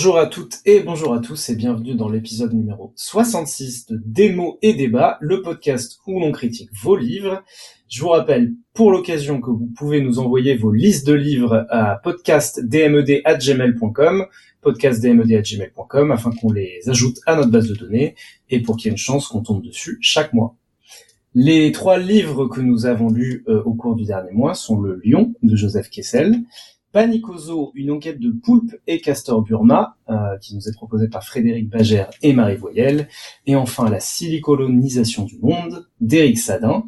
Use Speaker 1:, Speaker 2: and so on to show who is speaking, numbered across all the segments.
Speaker 1: Bonjour à toutes et bonjour à tous et bienvenue dans l'épisode numéro 66 de Démo et Débat, le podcast où l'on critique vos livres. Je vous rappelle pour l'occasion que vous pouvez nous envoyer vos listes de livres à podcastdmed@gmail.com, podcastdmed@gmail.com afin qu'on les ajoute à notre base de données et pour qu'il y ait une chance qu'on tombe dessus chaque mois. Les trois livres que nous avons lus euh, au cours du dernier mois sont Le Lion de Joseph Kessel, Panicoso, une enquête de Poulpe et Castor Burma, euh, qui nous est proposée par Frédéric Bagère et Marie Voyelle. Et enfin, La silicolonisation du monde d'Éric Sadin.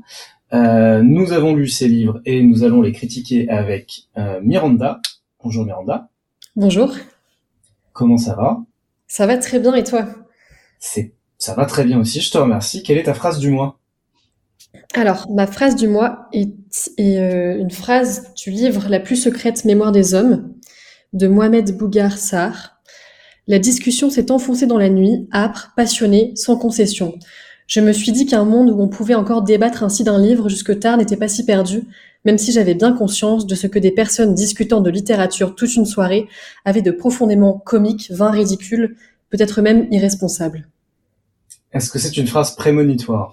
Speaker 1: Euh, nous avons lu ces livres et nous allons les critiquer avec euh, Miranda. Bonjour Miranda.
Speaker 2: Bonjour.
Speaker 1: Comment ça va?
Speaker 2: Ça va très bien et toi?
Speaker 1: C'est, ça va très bien aussi, je te remercie. Quelle est ta phrase du mois?
Speaker 2: Alors, ma phrase du mois est, euh, une phrase du livre La plus secrète mémoire des hommes de Mohamed Bougar Sarr. La discussion s'est enfoncée dans la nuit, âpre, passionnée, sans concession. Je me suis dit qu'un monde où on pouvait encore débattre ainsi d'un livre jusque tard n'était pas si perdu, même si j'avais bien conscience de ce que des personnes discutant de littérature toute une soirée avaient de profondément comique, vain ridicule, peut-être même irresponsable.
Speaker 1: Est-ce que c'est une phrase prémonitoire?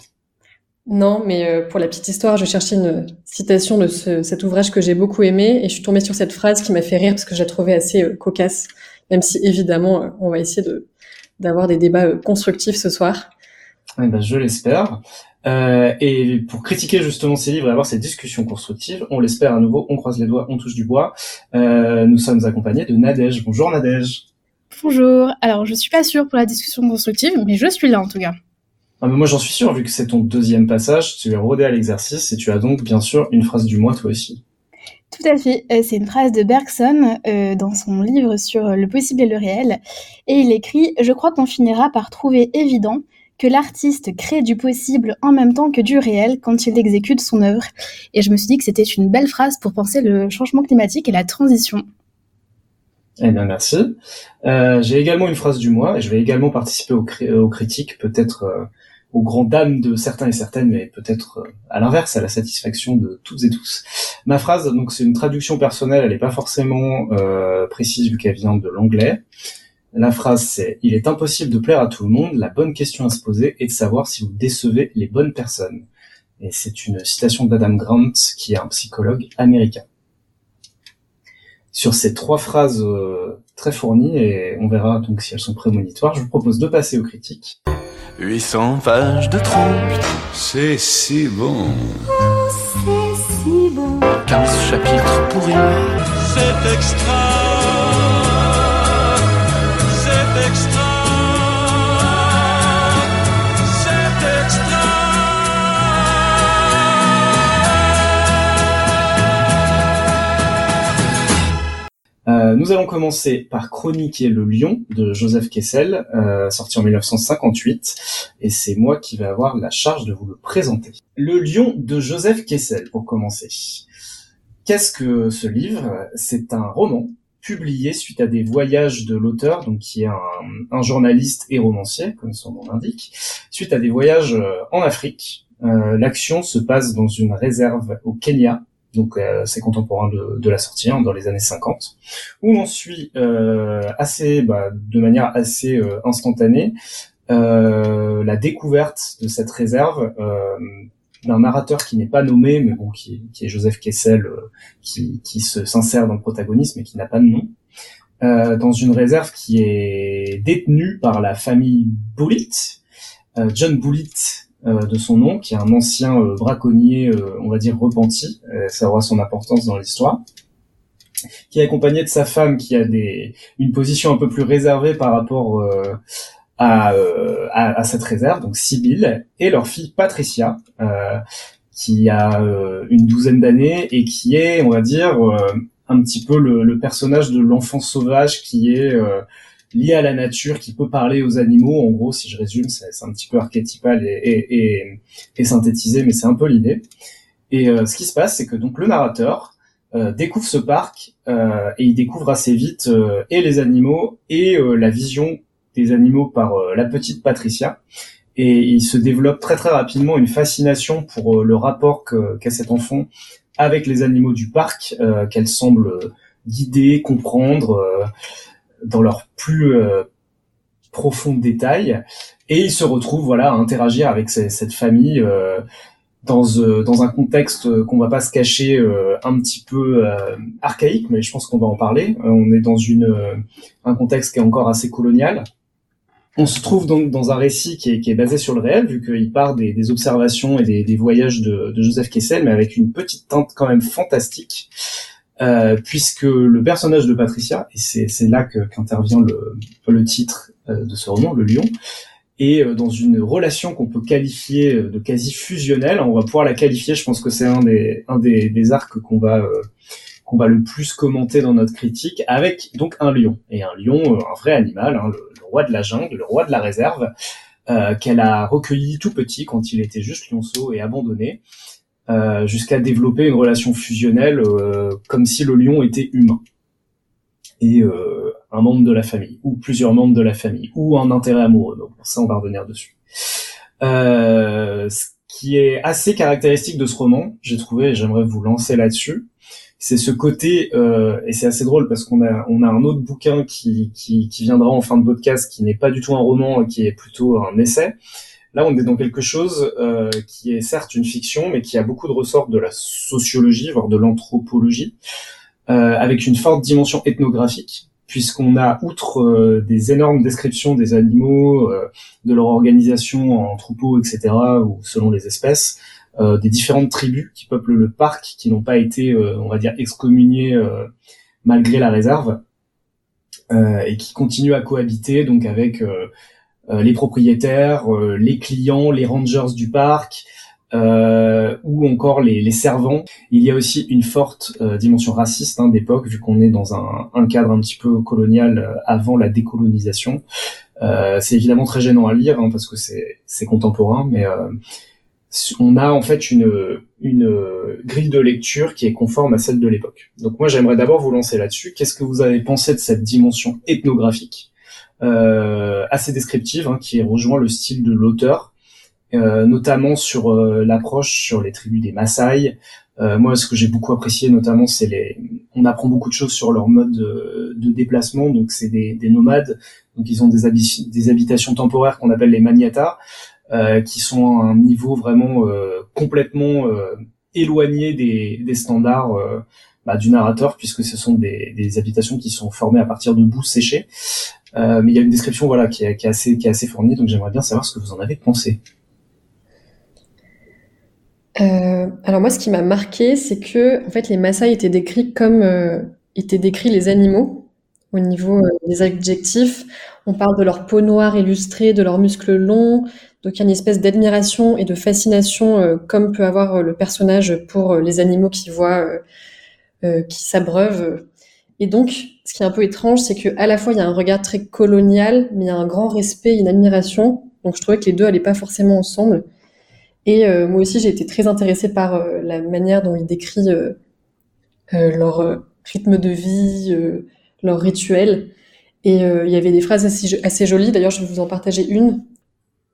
Speaker 2: Non, mais euh, pour la petite histoire, je cherchais une citation de cet ouvrage que j'ai beaucoup aimé et je suis tombée sur cette phrase qui m'a fait rire parce que je la trouvais assez euh, cocasse, même si évidemment euh, on va essayer de d'avoir des débats constructifs ce soir.
Speaker 1: Eh ben, je l'espère. et pour critiquer justement ces livres et avoir ces discussions constructives, on l'espère à nouveau, on croise les doigts, on touche du bois. nous sommes accompagnés de Nadège. Bonjour Nadège.
Speaker 3: Bonjour. Alors je suis pas sûre pour la discussion constructive, mais je suis là en tout cas.
Speaker 1: Ah, mais moi j'en suis sûr, vu que c'est ton deuxième passage, tu es rodé à l'exercice et tu as donc bien sûr une phrase du mois toi aussi.
Speaker 3: Tout à fait, euh, c'est une phrase de Bergson euh, dans son livre sur le possible et le réel. Et il écrit Je crois qu'on finira par trouver évident que l'artiste crée du possible en même temps que du réel quand il exécute son œuvre. Et je me suis dit que c'était une belle phrase pour penser le changement climatique et la transition.
Speaker 1: Eh bien, merci. Euh, j'ai également une phrase du mois et je vais également participer aux, critiques, peut-être aux grandes dames de certains et certaines, mais peut-être euh, à l'inverse, à la satisfaction de toutes et tous. Ma phrase, donc c'est une traduction personnelle, elle n'est pas forcément euh, précise vu qu'elle vient de l'anglais. La phrase c'est « Il est impossible de plaire à tout le monde, la bonne question à se poser est de savoir si vous décevez les bonnes personnes. » Et c'est une citation d'Adam Grant, qui est un psychologue américain. Sur ces trois phrases euh, très fournies, et on verra donc si elles sont prémonitoires, je vous propose de passer aux critiques.
Speaker 4: 800 pages de trompe.
Speaker 5: C'est si bon.
Speaker 6: Oh, c'est si bon.
Speaker 4: 15 chapitres pourris.
Speaker 5: C'est extra.
Speaker 1: Euh, nous allons commencer par chroniquer Le Lion de Joseph Kessel, euh, sorti en 1958, et c'est moi qui vais avoir la charge de vous le présenter. Le Lion de Joseph Kessel, pour commencer. Qu'est-ce que ce livre? C'est un roman publié suite à des voyages de l'auteur, donc qui est un, journaliste et romancier, comme son nom l'indique, suite à des voyages euh, en Afrique. L'action se passe dans une réserve au Kenya, donc euh, c'est contemporain de, de, la sortie hein, dans les années 50, où l'on suit euh, assez, bah, de manière assez euh, instantanée euh, la découverte de cette réserve d'un narrateur qui n'est pas nommé, mais bon, qui, qui est Joseph Kessel, qui, qui se s'insère dans le protagonisme et qui n'a pas de nom, dans une réserve qui est détenue par la famille Bullitt. John Bullitt euh, de son nom, qui est un ancien euh, braconnier, euh, on va dire repenti, ça aura son importance dans l'histoire, qui est accompagné de sa femme qui a des une position un peu plus réservée par rapport à, à, cette réserve, donc Sibyl, et leur fille Patricia, qui a une douzaine d'années et qui est, on va dire, un petit peu le, le personnage de l'enfant sauvage qui est lié à la nature, qui peut parler aux animaux. En gros, si je résume, c'est un petit peu archétypal et, et, synthétisé, mais c'est un peu l'idée. Et euh, ce qui se passe, c'est que donc le narrateur euh, découvre ce parc euh, et il découvre assez vite et les animaux et la vision des animaux par la petite Patricia. Et il se développe très très rapidement une fascination pour le rapport qu'a cet enfant avec les animaux du parc, qu'elle semble guider, comprendre dans leur plus profond détail. Et il se retrouve voilà à interagir avec cette famille dans, euh, dans un contexte euh, qu'on va pas se cacher euh, un petit peu archaïque, mais je pense qu'on va en parler. on est dans une un contexte qui est encore assez colonial. On se trouve donc dans un récit qui est, qui est basé sur le réel, vu qu'il part des, des, observations et des, des voyages de, de, Joseph Kessel, mais avec une petite teinte quand même fantastique, euh, puisque le personnage de Patricia, et c'est là qu'intervient le, le titre de ce roman, Le Lion, et euh, dans une relation qu'on peut qualifier euh, de quasi fusionnelle. On va pouvoir la qualifier, je pense que c'est un des, un des, des arcs qu'on va, euh, va le plus commenter dans notre critique, avec donc un lion. Et un lion, un vrai animal, hein, le, roi de la jungle, le roi de la réserve, euh, qu'elle a recueilli tout petit quand il était juste lionceau et abandonné, euh, jusqu'à développer une relation fusionnelle comme si le lion était humain. Et euh, un membre de la famille, ou plusieurs membres de la famille, ou un intérêt amoureux. Donc ça, on va revenir dessus. Euh, ce qui est assez caractéristique de ce roman, j'ai trouvé, et j'aimerais vous lancer là-dessus, c'est ce côté, euh, et c'est assez drôle parce qu'on a, on a un autre bouquin qui, qui, qui viendra en fin de podcast, qui n'est pas du tout un roman, qui est plutôt un essai. Là, on est dans quelque chose euh, qui est certes une fiction, mais qui a beaucoup de ressorts de la sociologie, voire de l'anthropologie, euh, avec une forte dimension ethnographique puisqu'on a, outre euh, des énormes descriptions des animaux, de leur organisation en troupeaux, etc., ou selon les espèces, des différentes tribus qui peuplent le parc, qui n'ont pas été, on va dire, excommuniées malgré la réserve, et qui continuent à cohabiter donc avec les propriétaires, les clients, les rangers du parc, euh, ou encore les, les, servants. Il y a aussi une forte euh, dimension raciste hein, d'époque, vu qu'on est dans un, cadre un petit peu colonial euh, avant la décolonisation. Euh, c'est évidemment très gênant à lire hein, parce que c'est contemporain, mais euh, on a en fait une, une grille de lecture qui est conforme à celle de l'époque. Donc moi j'aimerais d'abord vous lancer là-dessus. Qu'est-ce que vous avez pensé de cette dimension ethnographique? Assez descriptive, hein, qui rejoint le style de l'auteur euh, notamment sur euh, l'approche sur les tribus des Maasai. Euh, moi, ce que j'ai beaucoup apprécié, notamment, c'est les, on apprend beaucoup de choses sur leur mode de, de déplacement. Donc, c'est des, des, nomades. Donc, ils ont des, des habitations temporaires qu'on appelle les maniatas, qui sont à un niveau vraiment complètement éloigné des, des standards bah, du narrateur, puisque ce sont des, des, habitations qui sont formées à partir de boue séchée. Mais il y a une description, voilà, qui est, assez, qui est assez fournie. Donc, j'aimerais bien savoir ce que vous en avez pensé.
Speaker 2: Euh, alors moi, ce qui m'a marqué, c'est que en fait, les Maasai étaient décrits comme euh, étaient décrits les animaux au niveau euh, des adjectifs. On parle de leur peau noire illustrée, de leurs muscles longs. Donc il y a une espèce d'admiration et de fascination, comme peut avoir le personnage pour les animaux qui voient, qui s'abreuvent. Et donc, ce qui est un peu étrange, c'est que à la fois il y a un regard très colonial, mais il y a un grand respect, une admiration. Donc je trouvais que les deux allaient pas forcément ensemble. Et euh, moi aussi, j'ai été très intéressée par euh, la manière dont il décrit euh, leur rythme de vie, leur rituel. Et il y avait des phrases assez, jolies. D'ailleurs, je vais vous en partager une.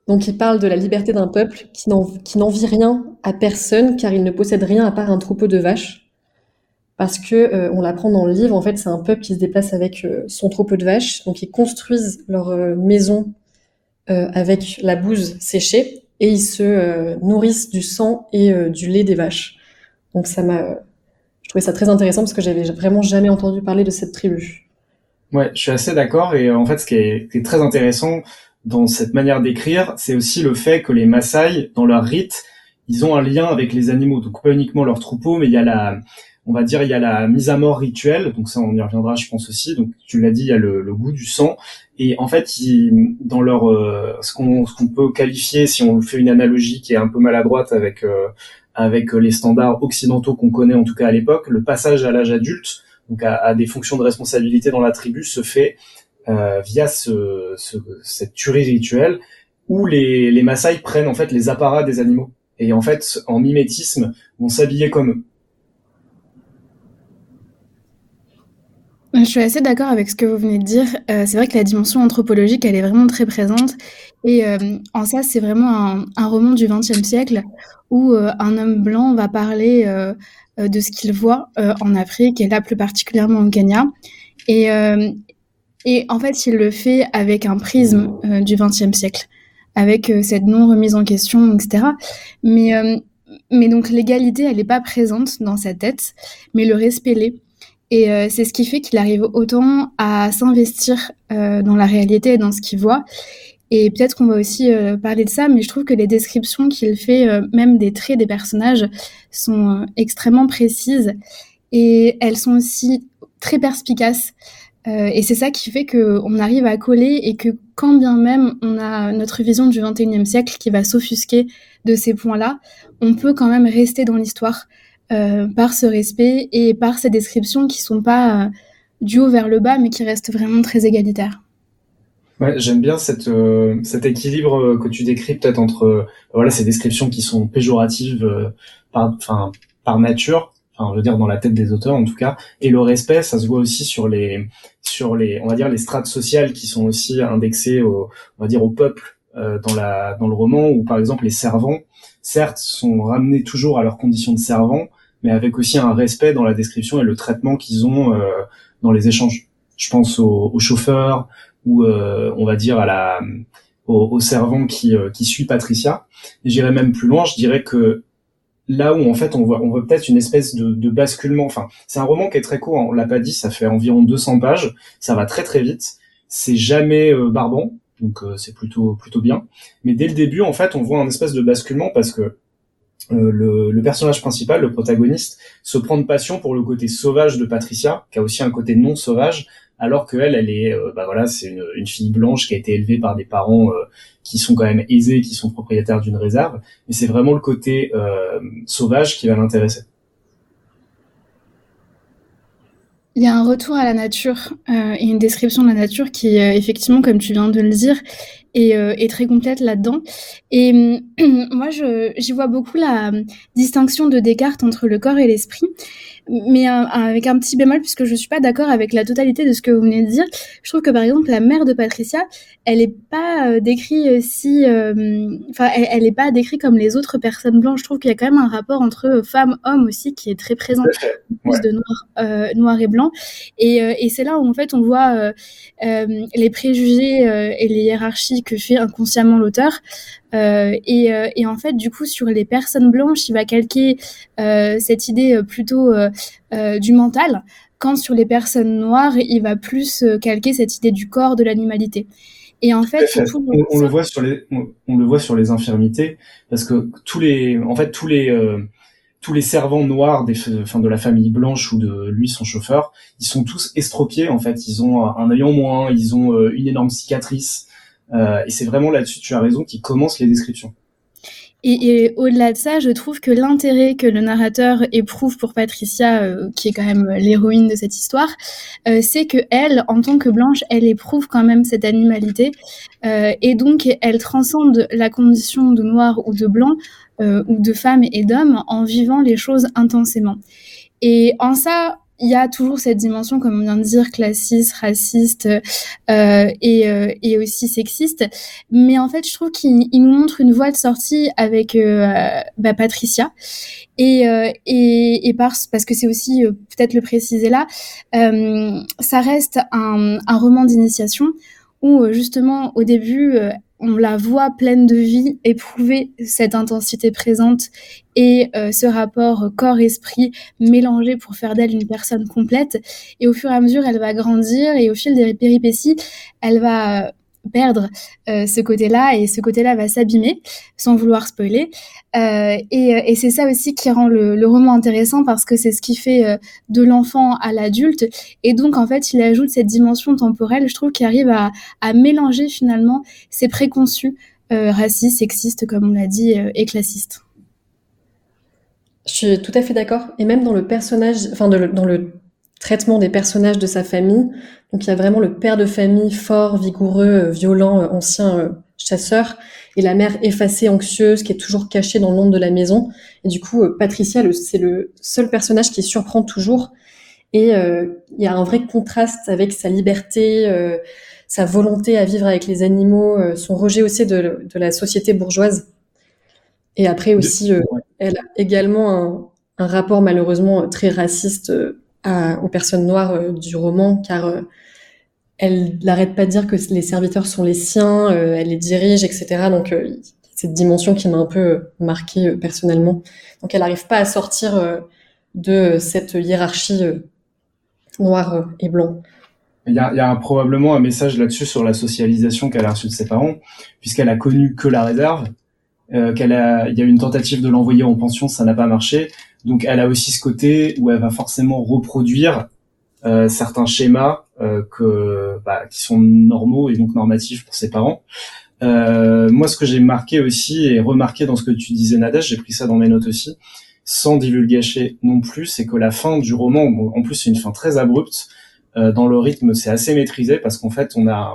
Speaker 2: Donc, il parle de la liberté d'un peuple qui n'envie rien à personne, car il ne possède rien à part un troupeau de vaches. Parce que on l'apprend dans le livre, en fait, c'est un peuple qui se déplace avec son troupeau de vaches. Donc, ils construisent leur maison avec la bouse séchée et ils se euh, nourrissent du sang et euh, du lait des vaches. Donc ça m'a, je trouvais ça très intéressant parce que j'avais vraiment jamais entendu parler de cette tribu.
Speaker 1: Ouais, je suis assez d'accord et euh, en fait ce qui est, qui est très intéressant dans cette manière d'écrire, c'est aussi le fait que les Maasai, dans leur rite, ils ont un lien avec les animaux, donc pas uniquement leur troupeau, mais il y a la, on va dire, il y a la mise à mort rituelle, donc ça on y reviendra, je pense aussi. Donc tu l'as dit, il y a le, le, goût du sang, et en fait, dans leur, euh, ce qu'on peut qualifier, si on fait une analogie qui est un peu maladroite avec euh, avec les standards occidentaux qu'on connaît en tout cas à l'époque, le passage à l'âge adulte, donc à, à, des fonctions de responsabilité dans la tribu, se fait euh, via ce, ce, cette tuerie rituelle où les les Maasai prennent en fait les apparats des animaux. Et en fait en mimétisme vont s'habiller comme eux
Speaker 3: Je suis assez d'accord avec ce que vous venez de dire. Euh, c'est vrai que la dimension anthropologique, elle est vraiment très présente. Et euh, en ça, c'est vraiment un, roman du XXe siècle où euh, un homme blanc va parler de ce qu'il voit en Afrique et là plus particulièrement au Kenya. Et, en fait, il le fait avec un prisme du XXe siècle, avec cette non remise en question, etc. Mais donc l'égalité, elle n'est pas présente dans sa tête, mais le respect l'est. Et euh, c'est ce qui fait qu'il arrive autant à s'investir euh, dans la réalité et dans ce qu'il voit. Et peut-être qu'on va aussi euh, parler de ça, mais je trouve que les descriptions qu'il fait, euh, même des traits des personnages, sont euh, extrêmement précises et elles sont aussi très perspicaces. Euh, et c'est ça qui fait qu'on arrive à coller et que quand bien même on a notre vision du 21e siècle qui va s'offusquer de ces points-là, on peut quand même rester dans l'histoire euh, par ce respect et par ces descriptions qui sont pas euh, du haut vers le bas, mais qui restent vraiment très égalitaires.
Speaker 1: Ouais, j'aime bien cette, euh, cet équilibre euh, que tu décris peut-être entre voilà ces descriptions qui sont péjoratives par, par nature, enfin je veux dire dans la tête des auteurs en tout cas, et le respect, ça se voit aussi sur les sur les on va dire les strates sociales qui sont aussi indexées au on va dire au peuple dans la dans le roman où par exemple les servants certes sont ramenés toujours à leurs conditions de servants, mais avec aussi un respect dans la description et le traitement qu'ils ont euh, dans les échanges. Je pense aux, aux chauffeurs ou euh, on va dire à la au, au servant qui euh, qui suit Patricia. Et J'irais même plus loin, je dirais que là où en fait on voit on voit peut-être une espèce de, de basculement. Enfin, c'est un roman qui est très court. hein, on l'a pas dit, ça fait environ 200 pages. Ça va très très vite. C'est jamais euh, barbant, donc euh, c'est plutôt plutôt bien. Mais dès le début, en fait, on voit un espèce de basculement parce que euh, le, personnage principal, le protagoniste, se prend de passion pour le côté sauvage de Patricia, qui a aussi un côté non sauvage, alors que elle, elle est, euh, bah voilà, c'est une, fille blanche qui a été élevée par des parents euh, qui sont quand même aisés, qui sont propriétaires d'une réserve, mais c'est vraiment le côté sauvage qui va l'intéresser.
Speaker 3: Il y a un retour à la nature euh, et une description de la nature qui, euh, effectivement, comme tu viens de le dire, est, euh, est très complète là-dedans. Et moi, j'y vois beaucoup la hum, distinction de Descartes entre le corps et l'esprit, mais euh, avec un petit bémol, puisque je suis pas d'accord avec la totalité de ce que vous venez de dire. Je trouve que, par exemple, la mère de Patricia, elle est pas euh, décrite euh, si... euh, Enfin, elle, elle est pas décrite comme les autres personnes blanches. Je trouve qu'il y a quand même un rapport entre euh, femme-homme aussi qui est très présent plus
Speaker 1: Ouais.
Speaker 3: de noir, euh, noir et blanc. Et, euh, et c'est là où en fait on voit euh, euh, les préjugés euh, et les hiérarchies que fait inconsciemment l'auteur. Euh, et, euh, et en fait, du coup, sur les personnes blanches, il va calquer euh, cette idée plutôt du mental, quand sur les personnes noires, il va plus euh, calquer cette idée du corps, de l'animalité. Et en fait,
Speaker 1: tout On, on le voit sur les, on, on le voit sur les infirmités, parce que tous les, en fait, tous les, euh, tous les servants noirs des, enfin, de la famille blanche ou de lui, son chauffeur, ils sont tous estropiés, en fait. Ils ont un œil en moins, ils ont euh, une énorme cicatrice. Euh, et c'est vraiment là-dessus, tu as raison, qui commence les descriptions.
Speaker 3: Et, au-delà de ça, je trouve que l'intérêt que le narrateur éprouve pour Patricia, euh, qui est quand même l'héroïne de cette histoire, euh, c'est que elle, en tant que blanche, elle éprouve quand même cette animalité, et donc elle transcende la condition de noir ou de blanc, ou de femme et d'homme, en vivant les choses intensément. Et en ça, il y a toujours cette dimension, comme on vient de dire, classiste, raciste euh, et, euh, et aussi sexiste. Mais en fait, je trouve qu'il il nous montre une voie de sortie avec euh, bah, Patricia. Et, euh, et, et parce, que c'est aussi, euh, peut-être le préciser là, euh, ça reste un, un roman d'initiation où justement au début on la voit pleine de vie, éprouver cette intensité présente et euh, ce rapport corps-esprit mélangé pour faire d'elle une personne complète. Et au fur et à mesure, elle va grandir et au fil des péripéties, elle va perdre euh, ce côté-là et ce côté-là va s'abîmer sans vouloir spoiler. Euh, et et c'est ça aussi qui rend le, le, roman intéressant parce que c'est ce qui fait euh, de l'enfant à l'adulte. Et donc, en fait, il ajoute cette dimension temporelle, je trouve, qui arrive à, à mélanger finalement ces préconçus euh, racistes, sexistes, comme on l'a dit, euh, et classistes.
Speaker 2: Je suis tout à fait d'accord. Et même dans le personnage, enfin dans le traitement des personnages de sa famille, donc il y a vraiment le père de famille fort, vigoureux, violent, ancien euh, chasseur, et la mère effacée, anxieuse, qui est toujours cachée dans l'ombre de la maison. Et du coup, euh, Patricia, c'est le seul personnage qui surprend toujours. Et il y a un vrai contraste avec sa liberté, sa volonté à vivre avec les animaux, son rejet aussi de, la société bourgeoise. Et après aussi, elle a également un, un rapport malheureusement très raciste à, aux personnes noires du roman, car elle n'arrête pas de dire que les serviteurs sont les siens, euh, elle les dirige, etc. Donc euh, cette dimension qui m'a un peu euh, marquée personnellement. Donc elle n'arrive pas à sortir de cette hiérarchie noir et blanc.
Speaker 1: Il y a, il y a probablement un message là-dessus sur la socialisation qu'elle a reçue de ses parents, puisqu'elle a connu que la réserve, euh, qu'elle a, il y a eu une tentative de l'envoyer en pension, ça n'a pas marché. Donc elle a aussi ce côté où elle va forcément reproduire euh, certains schémas euh, que bah, qui sont normaux et donc normatifs pour ses parents. Euh, moi, ce que j'ai marqué aussi et remarqué dans ce que tu disais, Nadège, j'ai pris ça dans mes notes aussi, sans divulgacher non plus, c'est que la fin du roman, en plus, c'est une fin très abrupte. Euh, dans le rythme, c'est assez maîtrisé parce qu'en fait, on a,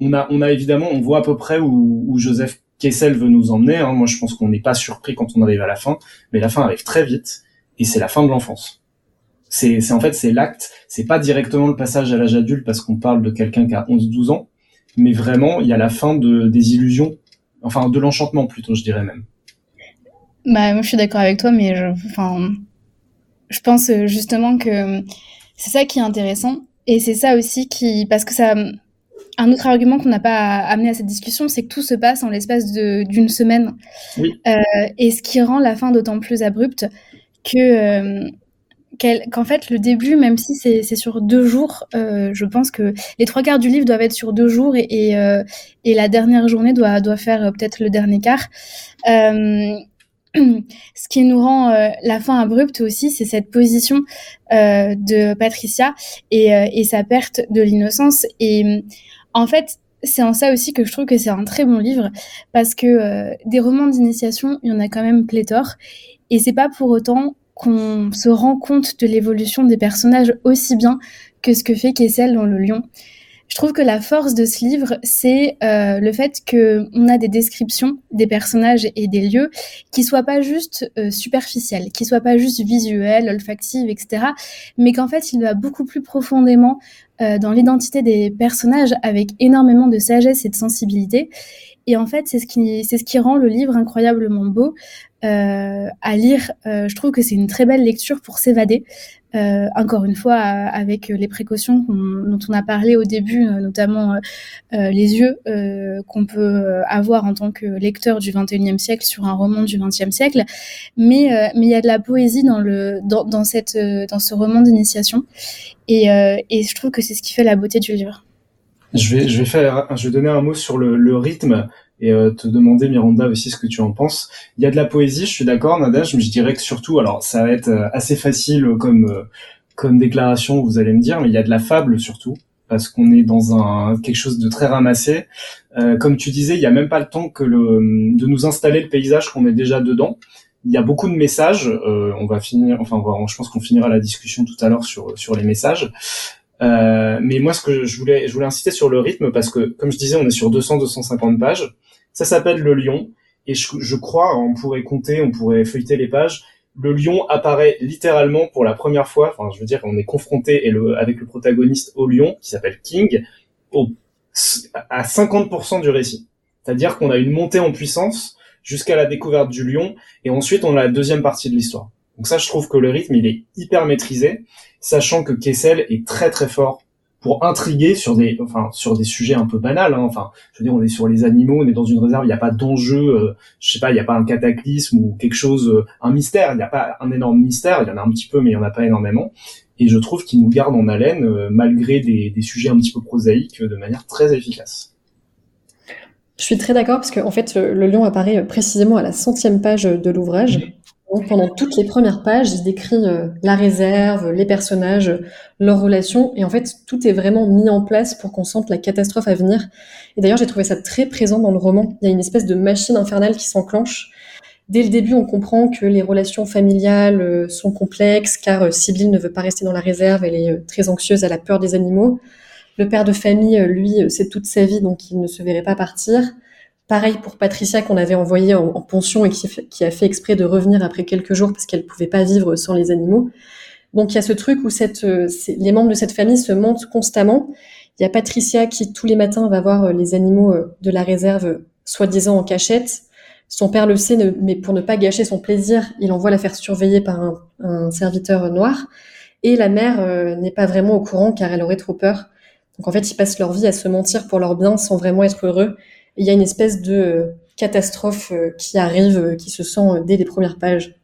Speaker 1: on a, on a évidemment, on voit à peu près où, où Joseph Kessel veut nous emmener. Hein. Moi, je pense qu'on n'est pas surpris quand on arrive à la fin, mais la fin arrive très vite et c'est la fin de l'enfance c'est en fait c'est l'acte, c'est pas directement le passage à l'âge adulte parce qu'on parle de quelqu'un qui a 11-12 ans, mais vraiment il y a la fin de des illusions, enfin de l'enchantement plutôt, je dirais même.
Speaker 3: Bah moi je suis d'accord avec toi, mais je, enfin, je pense justement que c'est ça qui est intéressant et c'est ça aussi qui parce que ça un autre argument qu'on n'a pas amené à cette discussion, c'est que tout se passe en l'espace d'une semaine.
Speaker 1: Oui.
Speaker 3: Euh, et ce qui rend la fin d'autant plus abrupte que euh, qu'en fait le début, même si c'est sur deux jours, euh, je pense que les trois quarts du livre doivent être sur deux jours et, et, et la dernière journée doit, doit faire peut-être le dernier quart. Ce qui nous rend euh, la fin abrupte aussi, c'est cette position euh, de Patricia et, et, sa perte de l'innocence. Et en fait, c'est en ça aussi que je trouve que c'est un très bon livre parce que des romans d'initiation, il y en a quand même pléthore. Et c'est pas pour autant qu'on se rend compte de l'évolution des personnages aussi bien que ce que fait Kessel dans Le Lion. Je trouve que la force de ce livre, c'est euh, le fait qu'on a des descriptions des personnages et des lieux qui soient pas juste euh, superficielles, qui soient pas juste visuelles, olfactives, etc., mais qu'en fait, il va beaucoup plus profondément euh, dans l'identité des personnages avec énormément de sagesse et de sensibilité. Et en fait, c'est ce qui, c'est ce qui rend le livre incroyablement beau euh, à lire. Euh, je trouve que c'est une très belle lecture pour s'évader. Euh, encore une fois, euh, avec les précautions dont on a parlé au début, euh, notamment euh, les yeux qu'on peut avoir en tant que lecteur du 21e siècle sur un roman du 20e siècle. Mais mais il y a de la poésie dans le dans, dans cette dans ce roman d'initiation, et, et je trouve que c'est ce qui fait la beauté du livre.
Speaker 1: Je vais, je vais faire, je vais donner un mot sur le, le rythme et euh, te demander Miranda aussi ce que tu en penses. Il y a de la poésie, je suis d'accord, Nadège, mais je dirais que surtout, alors ça va être euh, assez facile comme euh, comme déclaration, vous allez me dire, mais il y a de la fable surtout parce qu'on est dans un quelque chose de très ramassé. Euh, comme tu disais, il y a même pas le temps que le de nous installer le paysage qu'on est déjà dedans. Il y a beaucoup de messages. Euh, on va finir, enfin, on je pense qu'on finira la discussion tout à l'heure sur sur les messages. Euh, mais moi, ce que je voulais, je voulais inciter sur le rythme parce que, comme je disais, on est sur 200-250 pages. Ça s'appelle le lion. Et je, je, crois, on pourrait compter, on pourrait feuilleter les pages. Le lion apparaît littéralement pour la première fois. Enfin, je veux dire, on est confronté et le, avec le protagoniste au lion, qui s'appelle King, au, à 50% du récit. C'est-à-dire qu'on a une montée en puissance jusqu'à la découverte du lion, et ensuite on a la deuxième partie de l'histoire. Donc ça, je trouve que le rythme, il est hyper maîtrisé, sachant que Kessel est très très fort pour intriguer sur des, enfin, sur des sujets un peu banals. Hein. Enfin, je veux dire, on est sur les animaux, on est dans une réserve, il n'y a pas d'enjeu, euh, je sais pas, il n'y a pas un cataclysme ou quelque chose, euh, un mystère. Il n'y a pas un énorme mystère. Il y en a un petit peu, mais il n'y en a pas énormément. Et je trouve qu'il nous garde en haleine, euh, malgré des, des, sujets un petit peu prosaïques, de manière très efficace.
Speaker 2: Je suis très d'accord parce qu'en en fait, le lion apparaît précisément à la centième page de l'ouvrage. Mmh. Donc pendant toutes les premières pages, il décrit euh, la réserve, les personnages, leurs relations, et en fait tout est vraiment mis en place pour qu'on sente la catastrophe à venir. Et d'ailleurs j'ai trouvé ça très présent dans le roman. Il y a une espèce de machine infernale qui s'enclenche. Dès le début, on comprend que les relations familiales euh, sont complexes, car euh, Sibylle ne veut pas rester dans la réserve, elle est très anxieuse, elle a peur des animaux. Le père de famille, lui, c'est toute sa vie, donc il ne se verrait pas partir. Pareil pour Patricia qu'on avait envoyée en, pension et qui, a fait exprès de revenir après quelques jours parce qu'elle pouvait pas vivre sans les animaux. Donc il y a ce truc où cette, les membres de cette famille se mentent constamment. Il y a Patricia qui tous les matins va voir les animaux de la réserve soi-disant en cachette. Son père le sait, mais pour ne pas gâcher son plaisir, il envoie la faire surveiller par un, serviteur noir. Et la mère euh, n'est pas vraiment au courant car elle aurait trop peur. Donc en fait, ils passent leur vie à se mentir pour leur bien sans vraiment être heureux. Il y a une espèce de euh, catastrophe euh, qui arrive, qui se sent dès les premières pages.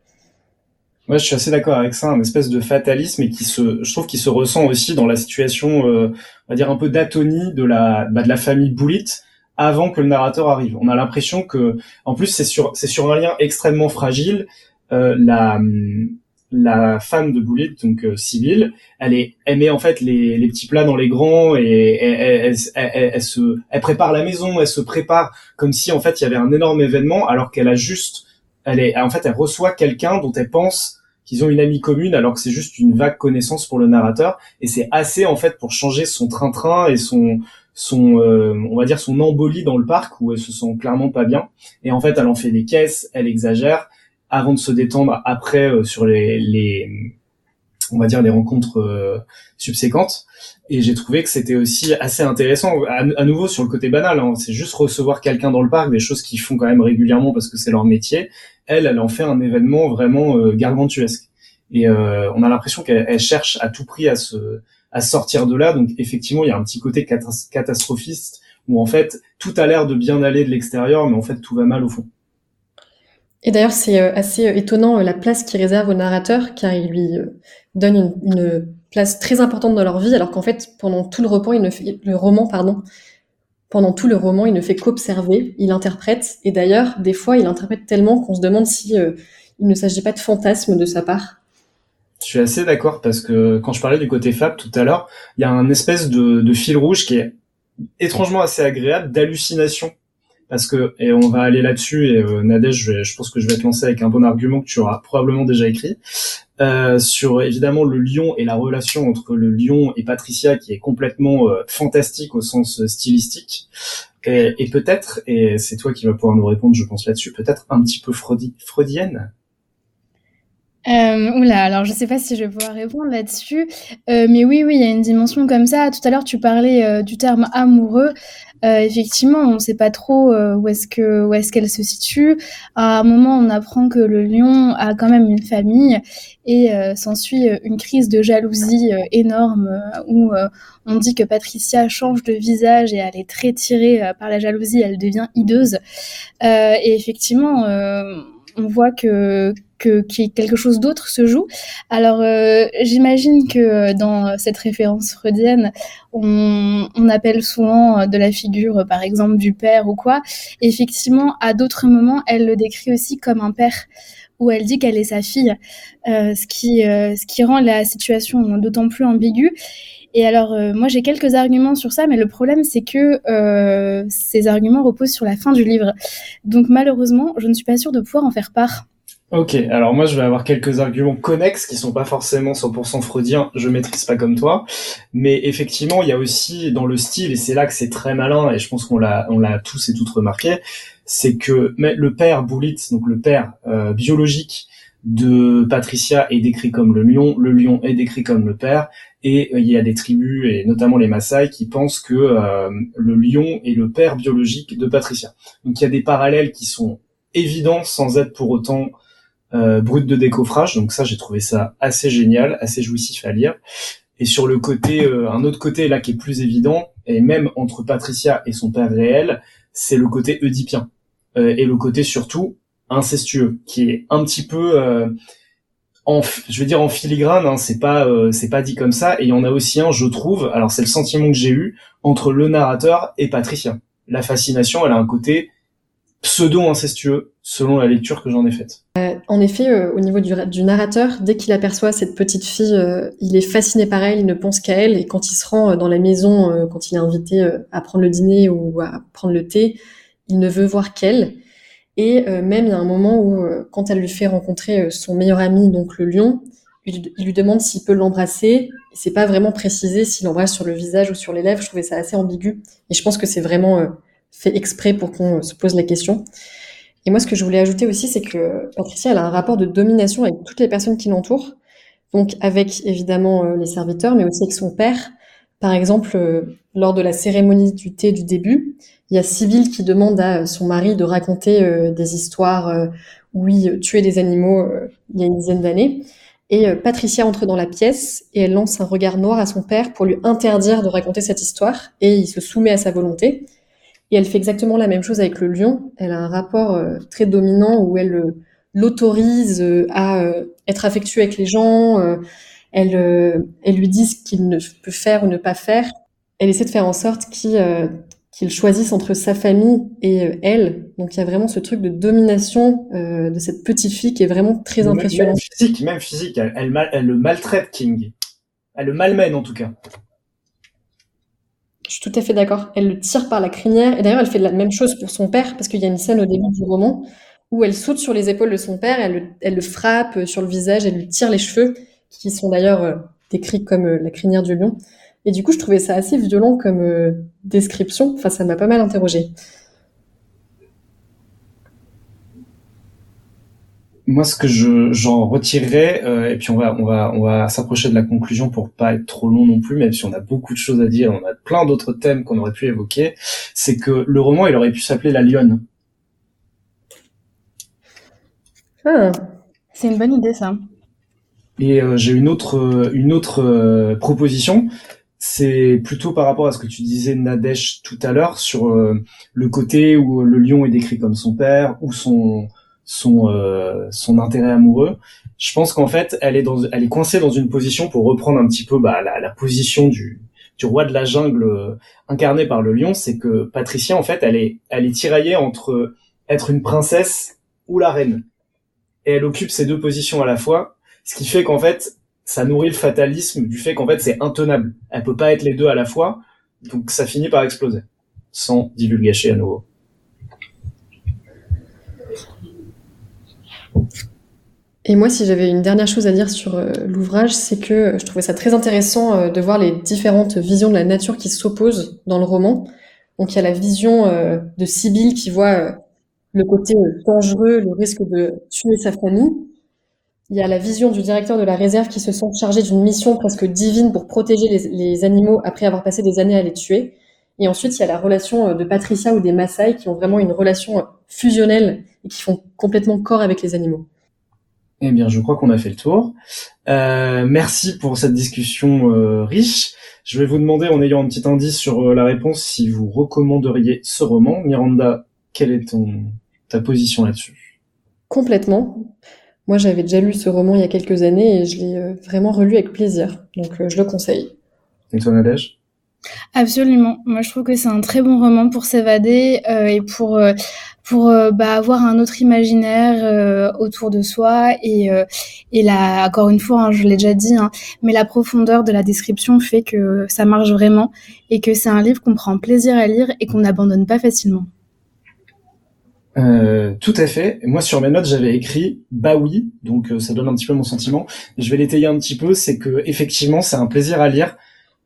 Speaker 1: Ouais, je suis assez d'accord avec ça, un espèce de fatalisme et qui se, je trouve, qu'il se ressent aussi dans la situation, on va dire un peu d'atonie de la, bah, de la famille Boulit, avant que le narrateur arrive. On a l'impression que, en plus, c'est sur, c'est sur un lien extrêmement fragile. Euh, la, la femme de Boulit, donc euh, elle est, elle met en fait les, les petits plats dans les grands et elle, elle, elle, se, elle prépare la maison, elle se prépare comme si en fait il y avait un énorme événement, alors qu'elle a juste, elle est, en fait, elle reçoit quelqu'un dont elle pense qu'ils ont une amie commune alors que c'est juste une vague connaissance pour le narrateur. Et c'est assez en fait pour changer son train-train et son son euh, on va dire son embolie dans le parc où elle se sent clairement pas bien. Et en fait elle en fait des caisses elle exagère avant de se détendre après euh, sur les, les on va dire les rencontres euh, subséquentes et j'ai trouvé que c'était aussi assez intéressant à, nouveau sur le côté banal hein, c'est juste recevoir quelqu'un dans le parc des choses qu'ils font quand même régulièrement parce que c'est leur métier elle elle en fait un événement vraiment gargantuesque et on a l'impression qu'elle cherche à tout prix à se à sortir de là. Donc effectivement, il y a un petit côté catastrophiste où en fait tout a l'air de bien aller de l'extérieur, mais en fait tout va mal au fond.
Speaker 2: Et d'ailleurs, c'est euh, assez euh, étonnant euh, la place qu'il réserve au narrateur, car il lui donne une, place très importante dans leur vie, alors qu'en fait, pendant tout le roman, il ne fait, le roman, pardon, pendant tout le roman, il ne fait qu'observer, il interprète, et d'ailleurs, des fois, il interprète tellement qu'on se demande si il ne s'agit pas de fantasme de sa part.
Speaker 1: Je suis assez d'accord parce que quand je parlais du côté fab tout à l'heure, il y a un espèce de, de fil rouge qui est étrangement assez agréable d'hallucination parce que et on va aller là-dessus et euh, Nadège je, je, pense que je vais te lancer avec un bon argument que tu auras probablement déjà écrit. Euh, sur évidemment le lion et la relation entre le lion et Patricia qui est complètement euh, fantastique au sens stylistique. Et, et peut-être et c'est toi qui vas pouvoir nous répondre je pense là-dessus peut-être un petit peu freudienne
Speaker 3: euh, oula, alors je sais pas si je vais pouvoir répondre là-dessus, euh, mais oui, oui, il y a une dimension comme ça. Tout à l'heure, tu parlais euh, du terme amoureux. Euh, effectivement, on ne sait pas trop euh, où est-ce que où est-ce qu'elle se situe. À un moment, on apprend que le lion a quand même une famille et s'ensuit une crise de jalousie énorme où on dit que Patricia change de visage et elle est très tirée par la jalousie, elle devient hideuse. et effectivement on voit que que quelque chose d'autre se joue. Alors euh, j'imagine que euh, dans cette référence freudienne, on, appelle souvent euh, de la figure, par exemple, du père ou quoi. effectivement, à d'autres moments, elle le décrit aussi comme un père où elle dit qu'elle est sa fille, ce qui rend la situation d'autant plus ambiguë. Et alors, moi, j'ai quelques arguments sur ça, mais le problème, c'est que ces arguments reposent sur la fin du livre. Donc, malheureusement, je ne suis pas sûre de pouvoir en faire part.
Speaker 1: Ok, alors moi je vais avoir quelques arguments connexes qui sont pas forcément 100% freudiens, je maîtrise pas comme toi, mais effectivement il y a aussi dans le style, et c'est là que c'est très malin, et je pense qu'on l'a l'a tous et toutes remarqué, c'est que le père Boulitz, donc le père euh, biologique de Patricia est décrit comme le lion, le lion est décrit comme le père, et euh, il y a des tribus, et notamment les Maasai, qui pensent que euh, le lion est le père biologique de Patricia. Donc il y a des parallèles qui sont évidents sans être pour autant euh, brut de décoffrage. Donc ça, j'ai trouvé ça assez génial, assez jouissif à lire. Et sur le côté, euh, un autre côté là qui est plus évident, et même entre Patricia et son père réel, c'est le côté oedipien euh, et le côté surtout incestueux, qui est un petit peu, euh, en, je veux dire en filigrane, hein, c'est pas, c'est pas dit comme ça. Et il y en a aussi un, je trouve. Alors c'est le sentiment que j'ai eu entre le narrateur et Patricia. La fascination, elle a un côté pseudo-incestueux, selon la lecture que j'en ai faite.
Speaker 2: Euh, en effet, euh, au niveau du, narrateur, dès qu'il aperçoit cette petite fille, euh, il est fasciné par elle, il ne pense qu'à elle, et quand il se rend dans la maison, quand il est invité à prendre le dîner ou à prendre le thé, il ne veut voir qu'elle. Et même, il y a un moment où, quand elle lui fait rencontrer son meilleur ami, donc le lion, il, lui demande s'il peut l'embrasser. C'est pas vraiment précisé s'il l'embrasse sur le visage ou sur les lèvres. Je trouvais ça assez ambigu. Et je pense que c'est vraiment fait exprès pour qu'on se pose la question. Et moi, ce que je voulais ajouter aussi, c'est que Patricia, a un rapport de domination avec toutes les personnes qui l'entourent. Donc avec évidemment euh, les serviteurs, mais aussi avec son père. Par exemple, euh, lors de la cérémonie du thé du début, il y a Sibyl qui demande à son mari de raconter euh, des histoires où il tuait des animaux il y a une dizaine d'années. Et Patricia entre dans la pièce et elle lance un regard noir à son père pour lui interdire de raconter cette histoire et il se soumet à sa volonté. Et elle fait exactement la même chose avec le lion. Elle a un rapport très dominant où elle l'autorise euh, à euh, être affectueux avec les gens, euh, elle, elle lui dit ce qu'il ne peut faire ou ne pas faire. Elle essaie de faire en sorte qu'il qu'il choisisse entre sa famille et elle. Donc il y a vraiment ce truc de domination de cette petite fille qui est vraiment très impressionnant.
Speaker 1: Même physique, même physique. Elle, elle, mal- elle le maltraite, King. Elle le malmène, en tout cas.
Speaker 2: Je suis tout à fait d'accord. Elle le tire par la crinière. Et d'ailleurs, elle fait la même chose pour son père, parce qu'il y a une scène au début du roman où elle saute sur les épaules de son père, elle, le- elle le frappe sur le visage, elle lui tire les cheveux, qui sont d'ailleurs euh, décrits comme euh, la crinière du lion. Et du coup, je trouvais ça assez violent comme euh, description. Enfin, ça m'a pas mal interrogée.
Speaker 1: Moi, ce que je j'en retirerais, euh, et puis on va on va on va s'approcher de la conclusion pour pas être trop long non plus, même si on a beaucoup de choses à dire, on a plein d'autres thèmes qu'on aurait pu évoquer. C'est que le roman, il aurait pu s'appeler La Lionne.
Speaker 2: Ah,
Speaker 3: C'est une bonne idée, ça.
Speaker 1: Et euh, j'ai une autre euh, une autre euh, proposition. C'est plutôt par rapport à ce que tu disais Nadège tout à l'heure sur euh, le côté où le lion est décrit comme son père ou son son euh, son intérêt amoureux. Je pense qu'en fait elle est dans elle est coincée dans une position pour reprendre un petit peu bah, la, la position du du roi de la jungle euh, incarné par le lion, c'est que Patricia en fait elle est elle est tiraillée entre être une princesse ou la reine. Et elle occupe ces deux positions à la fois ce qui fait qu'en fait, ça nourrit le fatalisme du fait qu'en fait, c'est intenable. Elle peut pas être les deux à la fois, donc ça finit par exploser. Sans divulgacher à nouveau.
Speaker 2: Et moi, si j'avais une dernière chose à dire sur euh, l'ouvrage, c'est que euh, je trouvais ça très intéressant euh, de voir les différentes visions de la nature qui s'opposent dans le roman. Donc il y a la vision de Sibyl qui voit le côté dangereux, le risque de tuer sa famille. Il y a la vision du directeur de la réserve qui se sent chargé d'une mission presque divine pour protéger les, les animaux après avoir passé des années à les tuer. Et ensuite, il y a la relation euh, de Patricia ou des Maasai qui ont vraiment une relation euh, fusionnelle et qui font complètement corps avec les animaux.
Speaker 1: Eh bien, je crois qu'on a fait le tour. Euh, merci pour cette discussion euh, riche. Je vais vous demander, en ayant un petit indice sur euh, la réponse, si vous recommanderiez ce roman. Miranda, quelle est ton ta position là-dessus?
Speaker 2: Complètement. Moi, j'avais déjà lu ce roman il y a quelques années et je l'ai euh, vraiment relu avec plaisir. Donc, euh, je le conseille.
Speaker 1: Et toi, Nadège
Speaker 3: Absolument. Moi, je trouve que c'est un très bon roman pour s'évader euh, et pour euh, pour euh, bah, avoir un autre imaginaire euh, autour de soi et euh, et là encore une fois, hein, je l'ai déjà dit, hein, mais la profondeur de la description fait que ça marche vraiment et que c'est un livre qu'on prend plaisir à lire et qu'on n'abandonne pas facilement.
Speaker 1: Euh, tout à fait. Moi, sur mes notes, j'avais écrit bah oui, donc euh, ça donne un petit peu mon sentiment. Je vais l'étayer un petit peu, c'est que effectivement, c'est un plaisir à lire.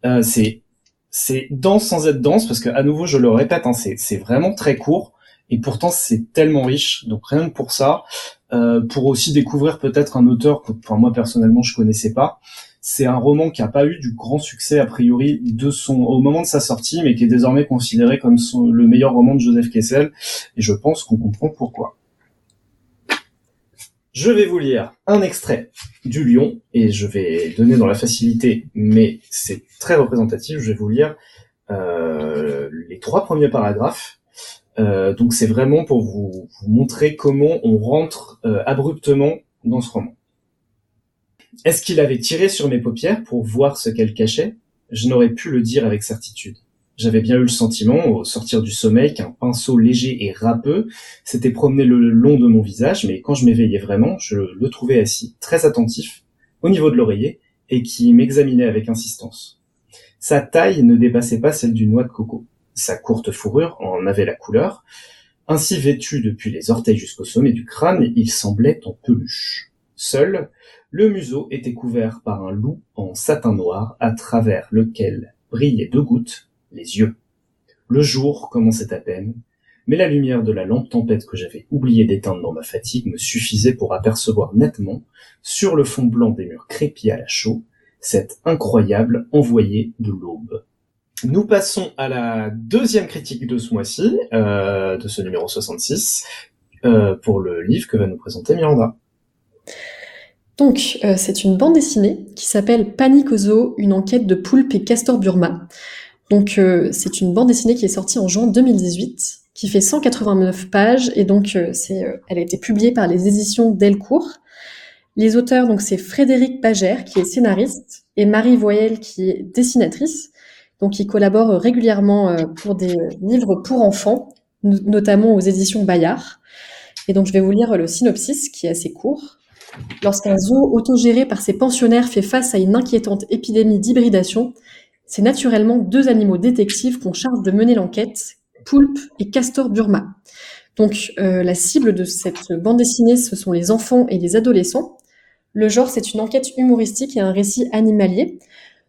Speaker 1: Euh, c'est c'est dense sans être dense, parce que à nouveau, je le répète, hein, c'est c'est vraiment très court et pourtant c'est tellement riche. Donc rien que pour ça, euh, pour aussi découvrir peut-être un auteur que, enfin, moi personnellement, je connaissais pas. C'est un roman qui a pas eu du grand succès a priori au moment de sa sortie, mais qui est désormais considéré comme le meilleur roman de Joseph Kessel. Et je pense qu'on comprend pourquoi. Je vais vous lire un extrait du Lion, et je vais donner dans la facilité, mais c'est très représentatif. Je vais vous lire euh, les trois premiers paragraphes. Euh, donc c'est vraiment pour vous, vous montrer comment on rentre euh, abruptement dans ce roman. Est-ce qu'il avait tiré sur mes paupières pour voir ce qu'elles cachaient Je n'aurais pu le dire avec certitude. J'avais bien eu le sentiment, au sortir du sommeil, qu'un pinceau léger et râpeux s'était promené le long de mon visage, mais quand je m'éveillais vraiment, je le trouvais assis, très attentif, au niveau de l'oreiller, et qui m'examinait avec insistance. Sa taille ne dépassait pas celle d'une noix de coco. Sa courte fourrure en avait la couleur. Ainsi vêtu depuis les orteils jusqu'au sommet du crâne, il semblait en peluche. Seul, le museau était couvert par un loup en satin noir à travers lequel brillaient deux gouttes, les yeux. Le jour commençait à peine. mais la lumière de la lampe tempête que j'avais oublié d'éteindre dans ma fatigue me suffisait pour apercevoir nettement, sur le fond blanc des murs crépis à la chaux, cette incroyable envoyée de l'aube. Nous passons à la deuxième critique de ce mois-ci, euh, de ce numéro 66, euh, pour le livre que va nous présenter Miranda.
Speaker 2: Donc, euh, c'est une bande dessinée qui s'appelle Panique au zoo, une enquête de Poulpe et Castor Burma. Donc, euh, c'est une bande dessinée qui est sortie en juin 2018, qui fait 189 pages, et donc, euh, c'est, euh, elle a été publiée par les éditions Delcourt. Les auteurs, donc, c'est Frédéric Pagère, qui est scénariste, et Marie Voyelle, qui est dessinatrice. Donc, ils collaborent régulièrement euh, pour des livres pour enfants, no- notamment aux éditions Bayard. Et donc, je vais vous lire le synopsis, qui est assez court. Lorsqu'un zoo autogéré par ses pensionnaires fait face à une inquiétante épidémie d'hybridation, c'est naturellement deux animaux détectives qu'on charge de mener l'enquête, Poulpe et Castor Burma. Donc, euh, la cible de cette bande dessinée, ce sont les enfants et les adolescents. Le genre, c'est une enquête humoristique et un récit animalier.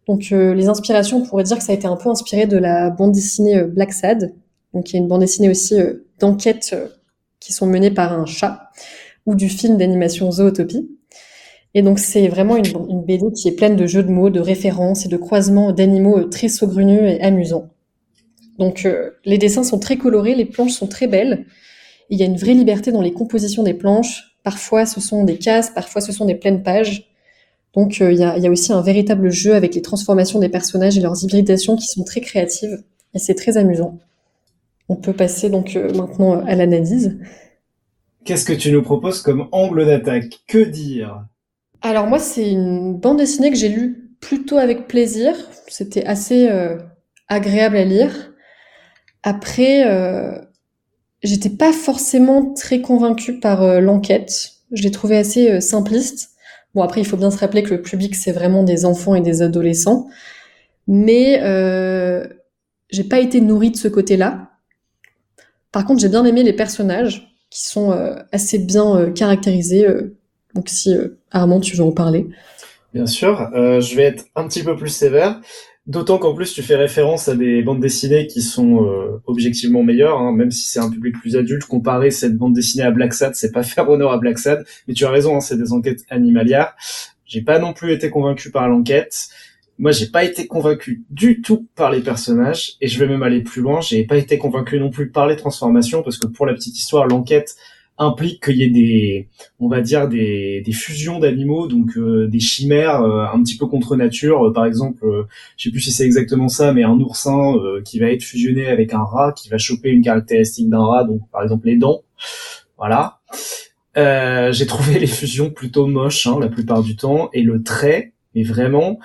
Speaker 2: Donc, euh, les inspirations, on pourrait dire que ça a été un peu inspiré de la bande dessinée euh, Black Sad. Donc, il y a une bande dessinée aussi d'enquêtes euh, qui sont menées par un chat ou du film d'animation Zootopie. Et donc c'est vraiment une, BD qui est pleine de jeux de mots, de références et de croisements d'animaux euh, très saugrenus et amusants. Donc euh, les dessins sont très colorés, les planches sont très belles. Il y a une vraie liberté dans les compositions des planches. Parfois ce sont des cases, parfois ce sont des pleines pages. Donc euh, il y, a, aussi un véritable jeu avec les transformations des personnages et leurs hybridations qui sont très créatives. Et c'est très amusant. On peut passer donc maintenant à l'analyse.
Speaker 1: Qu'est-ce que tu nous proposes comme angle d'attaque? Que dire?
Speaker 2: Alors moi, c'est une bande dessinée que j'ai lue plutôt avec plaisir. C'était assez euh, agréable à lire. Après, euh, j'étais pas forcément très convaincue par euh, l'enquête. Je l'ai trouvée assez simpliste. Bon, après, il faut bien se rappeler que le public, c'est vraiment des enfants et des adolescents. Mais j'ai pas été nourrie de ce côté-là. Par contre, j'ai bien aimé les personnages qui sont euh, assez bien euh, caractérisés. euh. donc si Armand, tu veux en parler.
Speaker 1: Bien sûr, je vais être un petit peu plus sévère. D'autant qu'en plus tu fais référence à des bandes dessinées qui sont euh, objectivement meilleures, hein, même si c'est un public plus adulte. Comparer cette bande dessinée à Black Sad, c'est pas faire honneur à Black Sad. Mais tu as raison, hein, c'est des enquêtes animalières. J'ai pas non plus été convaincu par l'enquête. Moi, j'ai pas été convaincu du tout par les personnages, et je vais même aller plus loin. J'ai pas été convaincu non plus par les transformations, parce que pour la petite histoire, l'enquête implique qu'il y ait des, on va dire des, des fusions d'animaux, donc euh, des chimères euh, un petit peu contre nature. Euh, par exemple, euh, je sais plus si c'est exactement ça, mais un oursin euh, qui va être fusionné avec un rat, qui va choper une caractéristique d'un rat, donc par exemple les dents. Voilà. Euh, J'ai trouvé les fusions plutôt moches hein, la plupart du temps, et le trait, mais vraiment.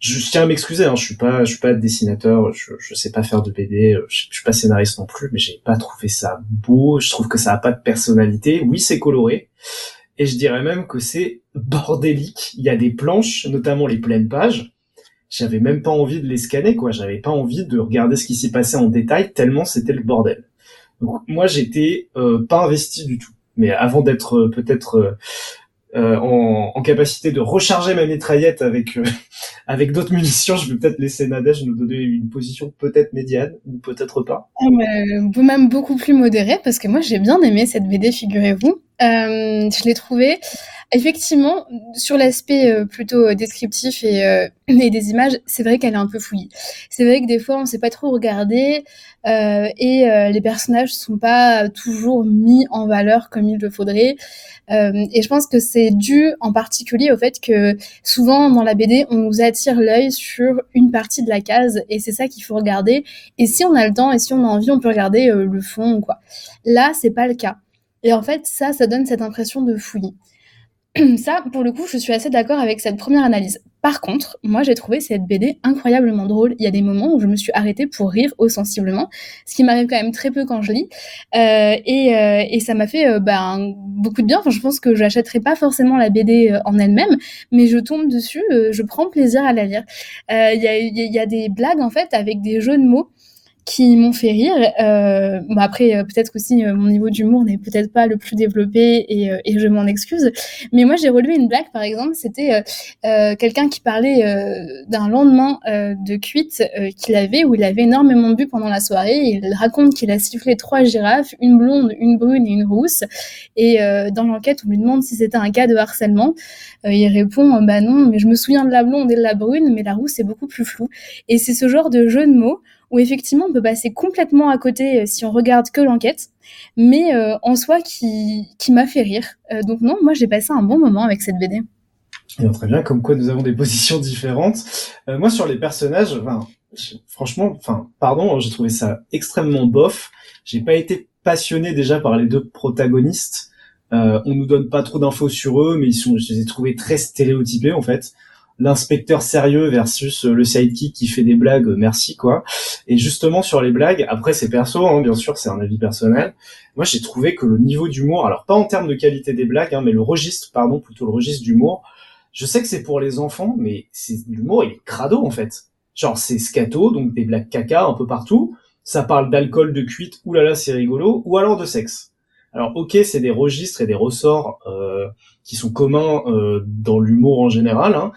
Speaker 1: Je, tiens à m'excuser, hein, je suis pas, je suis pas dessinateur, je, je sais pas faire de BD, euh, je, je suis pas scénariste non plus, mais j'ai pas trouvé ça beau. Je trouve que ça a pas de personnalité. Oui, c'est coloré, et je dirais même que c'est bordélique. Il y a des planches, notamment les pleines pages. J'avais même pas envie de les scanner, quoi. J'avais pas envie de regarder ce qui s'y passait en détail, tellement c'était le bordel. Donc moi, j'étais euh, pas investi du tout. Mais avant d'être euh, peut-être euh, en, en capacité de recharger ma mitraillette avec euh, avec d'autres munitions, je vais peut-être laisser Nadège nous donner une position peut-être médiane ou peut-être pas.
Speaker 3: Ah, euh, même beaucoup plus modéré parce que moi j'ai bien aimé cette BD, figurez-vous. Euh, je l'ai trouvée effectivement sur l'aspect euh, plutôt euh, descriptif et, des images, c'est vrai qu'elle est un peu fouillie. C'est vrai que des fois on sait pas trop regarder et les personnages sont pas toujours mis en valeur comme il le faudrait. Et je pense que c'est dû en particulier au fait que souvent dans la BD on nous attire l'œil sur une partie de la case et c'est ça qu'il faut regarder. Et si on a le temps et si on a envie, on peut regarder le fond ou quoi. Là, c'est pas le cas. Et en fait, ça, ça donne cette impression de fouillis. ça, pour le coup, je suis assez d'accord avec cette première analyse. Par contre, moi, j'ai trouvé cette BD incroyablement drôle. Il y a des moments où je me suis arrêtée pour rire sensiblement, ce qui m'arrive quand même très peu quand je lis. Euh, et, euh, et ça m'a fait euh, ben, beaucoup de bien. Enfin, je pense que j'achèterai pas forcément la BD en elle-même, mais je tombe dessus, je prends plaisir à la lire. Il y, a, y a des blagues, en fait, avec des jeux de mots qui m'ont fait rire. Euh, bon après, euh, peut-être aussi euh, mon niveau d'humour n'est peut-être pas le plus développé et, euh, et je m'en excuse. Mais moi, j'ai relevé une blague, par exemple, c'était quelqu'un qui parlait d'un lendemain de cuite qu'il avait, où il avait énormément bu pendant la soirée. Il raconte qu'il a sifflé trois girafes, une blonde, une brune et une rousse. Et dans l'enquête, on lui demande si c'était un cas de harcèlement. il répond, bah non, mais je me souviens de la blonde et de la brune, mais la rousse est beaucoup plus floue. Et c'est ce genre de jeu de mots où effectivement on peut passer complètement à côté euh, si on regarde que l'enquête, mais euh, en soi qui, qui m'a fait rire. Euh, donc non, moi j'ai passé un bon moment avec cette BD.
Speaker 1: Très bien, comme quoi nous avons des positions différentes. moi sur les personnages, franchement, pardon, j'ai trouvé ça extrêmement bof. J'ai pas été passionné déjà par les deux protagonistes. Euh, on nous donne pas trop d'infos sur eux, mais ils sont, je les ai trouvés très stéréotypés en fait l'inspecteur sérieux versus le sidekick qui fait des blagues, merci quoi. Et justement sur les blagues, après c'est perso, hein, bien sûr, c'est un avis personnel. Moi j'ai trouvé que le niveau d'humour, alors pas en termes de qualité des blagues, hein, mais le registre, pardon, plutôt le registre d'humour. Je sais que c'est pour les enfants, mais l'humour il est crado en fait. Genre c'est scato, donc des blagues caca un peu partout. Ça parle d'alcool, de cuite, oulala c'est rigolo, ou alors de sexe. Alors ok, c'est des registres et des ressorts euh, qui sont communs euh, dans l'humour en général, hein,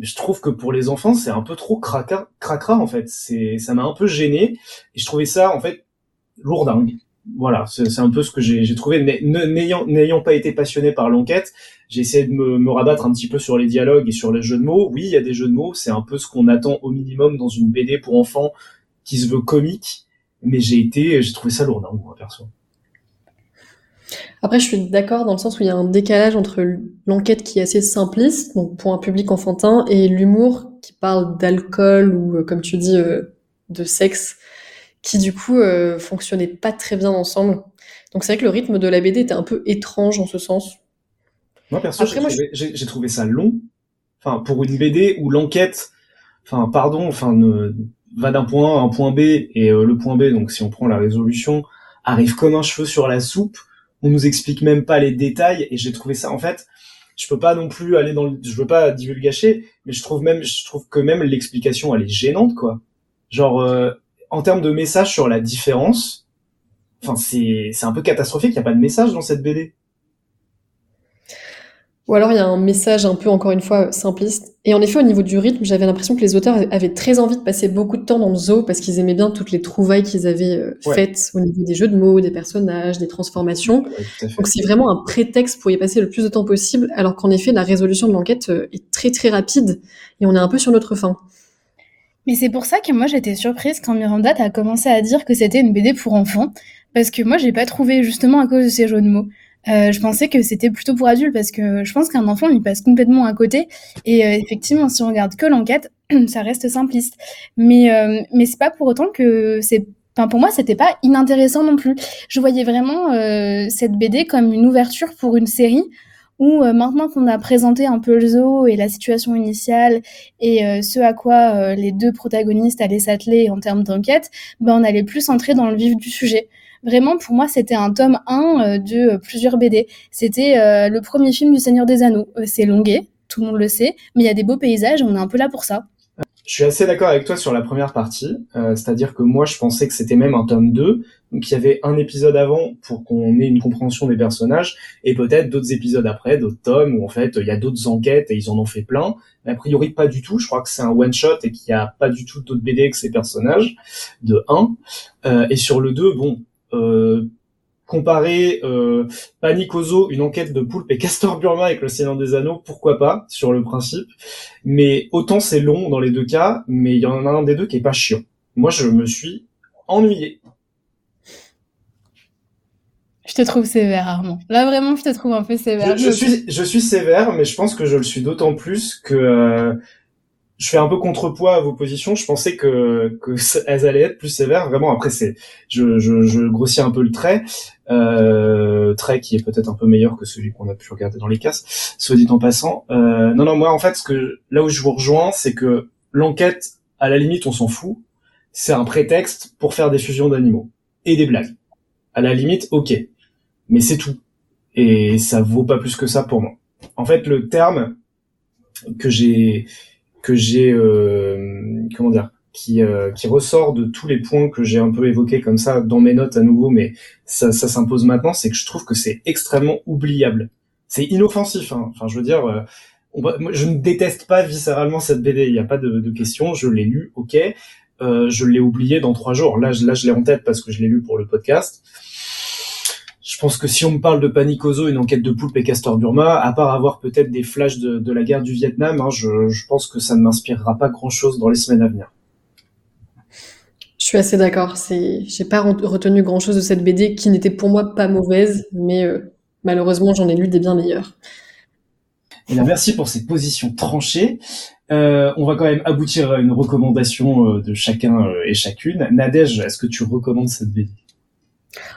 Speaker 1: je trouve que pour les enfants, c'est un peu trop cracra, cracra en fait. C'est, ça m'a un peu gêné et je trouvais ça en fait lourdingue. Voilà, c'est un peu ce que j'ai trouvé. N'ayant n'ayant pas été passionné par l'enquête, j'ai essayé de me, me, rabattre un petit peu sur les dialogues et sur les jeux de mots. Oui, il y a des jeux de mots, c'est un peu ce qu'on attend au minimum dans une BD pour enfants qui se veut comique, mais j'ai été, j'ai trouvé ça lourdingue, moi perso.
Speaker 2: Après, je suis d'accord dans le sens où il y a un décalage entre l'enquête qui est assez simpliste, donc pour un public enfantin, et l'humour qui parle d'alcool ou, euh, comme tu dis, euh, de sexe, qui du coup euh, fonctionnait pas très bien ensemble. Donc c'est vrai que le rythme de la BD était un peu étrange en ce sens.
Speaker 1: Moi perso, j'ai trouvé, ça long. Enfin, pour une BD où l'enquête, enfin, pardon, enfin, va d'un point A à un point B et le point B, donc si on prend la résolution, arrive comme un cheveu sur la soupe on nous explique même pas les détails et j'ai trouvé ça en fait je peux pas non plus aller dans le, je veux pas divulgacher mais je trouve même je trouve que même l'explication elle est gênante quoi. Genre euh, en termes de message sur la différence enfin c'est c'est un peu catastrophique il y a pas de message dans cette BD
Speaker 2: ou alors il y a un message un peu, encore une fois, simpliste. Et en effet, au niveau du rythme, j'avais l'impression que les auteurs avaient très envie de passer beaucoup de temps dans le zoo parce qu'ils aimaient bien toutes les trouvailles qu'ils avaient euh, faites au niveau des jeux de mots, des personnages, des transformations. Donc c'est vraiment un prétexte pour y passer le plus de temps possible, alors qu'en effet, la résolution de l'enquête euh, est très très rapide et on est un peu sur notre fin.
Speaker 3: Mais c'est pour ça que moi j'étais surprise quand Miranda a commencé à dire que c'était une BD pour enfants, parce que moi j'ai pas trouvé justement à cause de ces jeux de mots. Euh, je pensais que c'était plutôt pour adultes parce que je pense qu'un enfant il passe complètement à côté et euh, effectivement si on regarde que l'enquête ça reste simpliste mais euh, mais c'est pas pour autant que c'est Enfin, pour moi, c'était pas inintéressant non plus. Je voyais vraiment euh, cette BD comme une ouverture pour une série où maintenant qu'on a présenté un peu le zoo et la situation initiale et ce à quoi les deux protagonistes allaient s'atteler en termes d'enquête, ben on allait plus entrer dans le vif du sujet. Vraiment, pour moi, c'était un tome 1 euh, de plusieurs BD. C'était euh, le premier film du Seigneur des Anneaux. Euh, c'est longué, tout le monde le sait, mais il y a des beaux paysages, on est un peu là pour ça.
Speaker 1: Je suis assez d'accord avec toi sur la première partie, c'est-à-dire que moi je pensais que c'était même un tome 2, donc il y avait un épisode avant pour qu'on ait une compréhension des personnages, et peut-être d'autres épisodes après, d'autres tomes où en fait il y a d'autres enquêtes et ils en ont fait plein, mais a priori pas du tout, je crois que c'est un one-shot et qu'il n'y a pas du tout d'autres BD que ces personnages, de 1. et sur le 2, bon, euh, comparer euh, une enquête de Poulpe et Castor Burma avec le Seigneur des Anneaux, pourquoi pas, sur le principe. Mais autant c'est long dans les deux cas, mais il y en a un des deux qui est pas chiant. Moi, je me suis ennuyé.
Speaker 3: Je te trouve sévère, Armand. Là, vraiment, je te trouve un peu sévère.
Speaker 1: Je, suis, je suis sévère, mais je pense que je le suis d'autant plus que euh, je fais un peu contrepoids à vos positions. Je pensais que, que elles allaient être plus sévères. Vraiment, après, c'est, je, je, je grossis un peu le trait, euh, trait qui est peut-être un peu meilleur que celui qu'on a pu regarder dans les casses, soit dit en passant. Euh, non, non, moi, en fait, ce que là où je vous rejoins, c'est que l'enquête, à la limite, on s'en fout. C'est un prétexte pour faire des fusions d'animaux et des blagues. À la limite, ok, mais c'est tout. Et ça vaut pas plus que ça pour moi. En fait, le terme que j'ai que j'ai euh, comment dire qui, euh, qui ressort de tous les points que j'ai un peu évoqués comme ça dans mes notes à nouveau, mais ça, ça s'impose maintenant, c'est que je trouve que c'est extrêmement oubliable. C'est inoffensif, hein. enfin je veux dire, euh, je ne déteste pas viscéralement cette BD, il n'y a pas de, de question, je l'ai lu, ok, euh, je l'ai oublié dans trois jours, là, je- là je l'ai en tête parce que je l'ai lu pour le podcast. Je pense que si on me parle de Panicozo, une enquête de Poulpe et Castor Burma, à part avoir peut-être des flashs de, de la guerre du Vietnam, hein, je, je pense que ça ne m'inspirera pas grand-chose dans les semaines à venir.
Speaker 2: Je suis assez d'accord. C'est, j'ai pas re- retenu grand-chose de cette BD qui n'était pour moi pas mauvaise, mais euh, malheureusement j'en ai lu des bien meilleures.
Speaker 1: Et là, merci pour ces positions tranchées. Euh, on va quand même aboutir à une recommandation euh, de chacun euh, et chacune. Nadège, est-ce que tu recommandes cette BD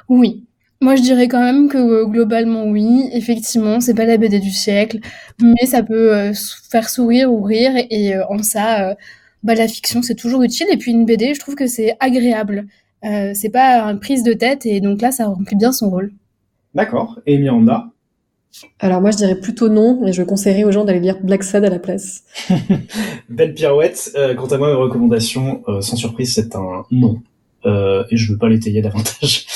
Speaker 3: Oui. Moi, je dirais quand même que euh, globalement, oui. Effectivement, c'est pas la BD du siècle, mais ça peut euh, faire sourire ou rire. Et euh, en ça, euh, bah, la fiction, c'est toujours utile. Et puis une BD, je trouve que c'est agréable. Euh, c'est pas une prise de tête. Et donc là, ça remplit bien son rôle.
Speaker 1: D'accord. Et Miranda?
Speaker 2: Alors moi je dirais plutôt non, mais je conseillerais aux gens d'aller lire Black Sad à la place.
Speaker 1: Belle pirouette. Euh, quant à moi, mes recommandations, euh, sans surprise, c'est un non. Euh, et je veux pas l'étayer davantage.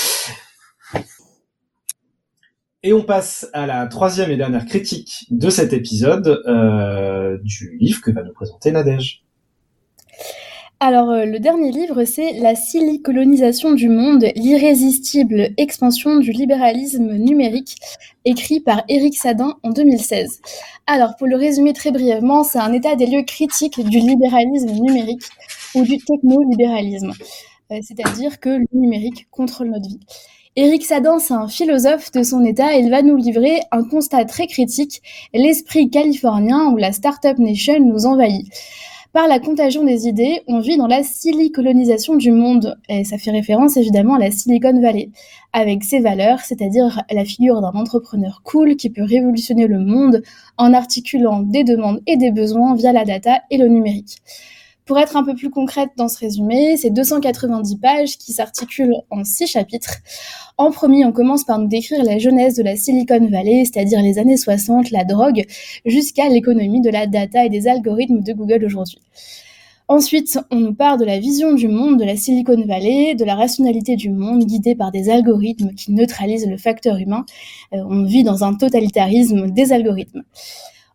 Speaker 1: Et on passe à la troisième et dernière critique de cet épisode euh, du livre que va nous présenter Nadège.
Speaker 3: Alors, euh, le dernier livre, c'est La silicolonisation du monde, l'irrésistible expansion du libéralisme numérique, écrit par Éric Sadin en 2016. Alors, pour le résumer très brièvement, c'est un état des lieux critique du libéralisme numérique ou du technolibéralisme, Euh, c'est-à-dire que le numérique contrôle notre vie. Éric Sadin, c'est un philosophe de son état il va nous livrer un constat très critique, l'esprit californien où la Startup Nation nous envahit. Par la contagion des idées, on vit dans la silicolonisation du monde, et ça fait référence évidemment à la Silicon Valley, avec ses valeurs, c'est-à-dire la figure d'un entrepreneur cool qui peut révolutionner le monde en articulant des demandes et des besoins via la data et le numérique. Pour être un peu plus concrète dans ce résumé, c'est 290 pages qui s'articulent en six chapitres. En premier, on commence par nous décrire la jeunesse de la Silicon Valley, c'est-à-dire les années 60, la drogue, jusqu'à l'économie de la data et des algorithmes de Google aujourd'hui. Ensuite, on nous parle de la vision du monde de la Silicon Valley, de la rationalité du monde guidée par des algorithmes qui neutralisent le facteur humain. Euh, on vit dans un totalitarisme des algorithmes.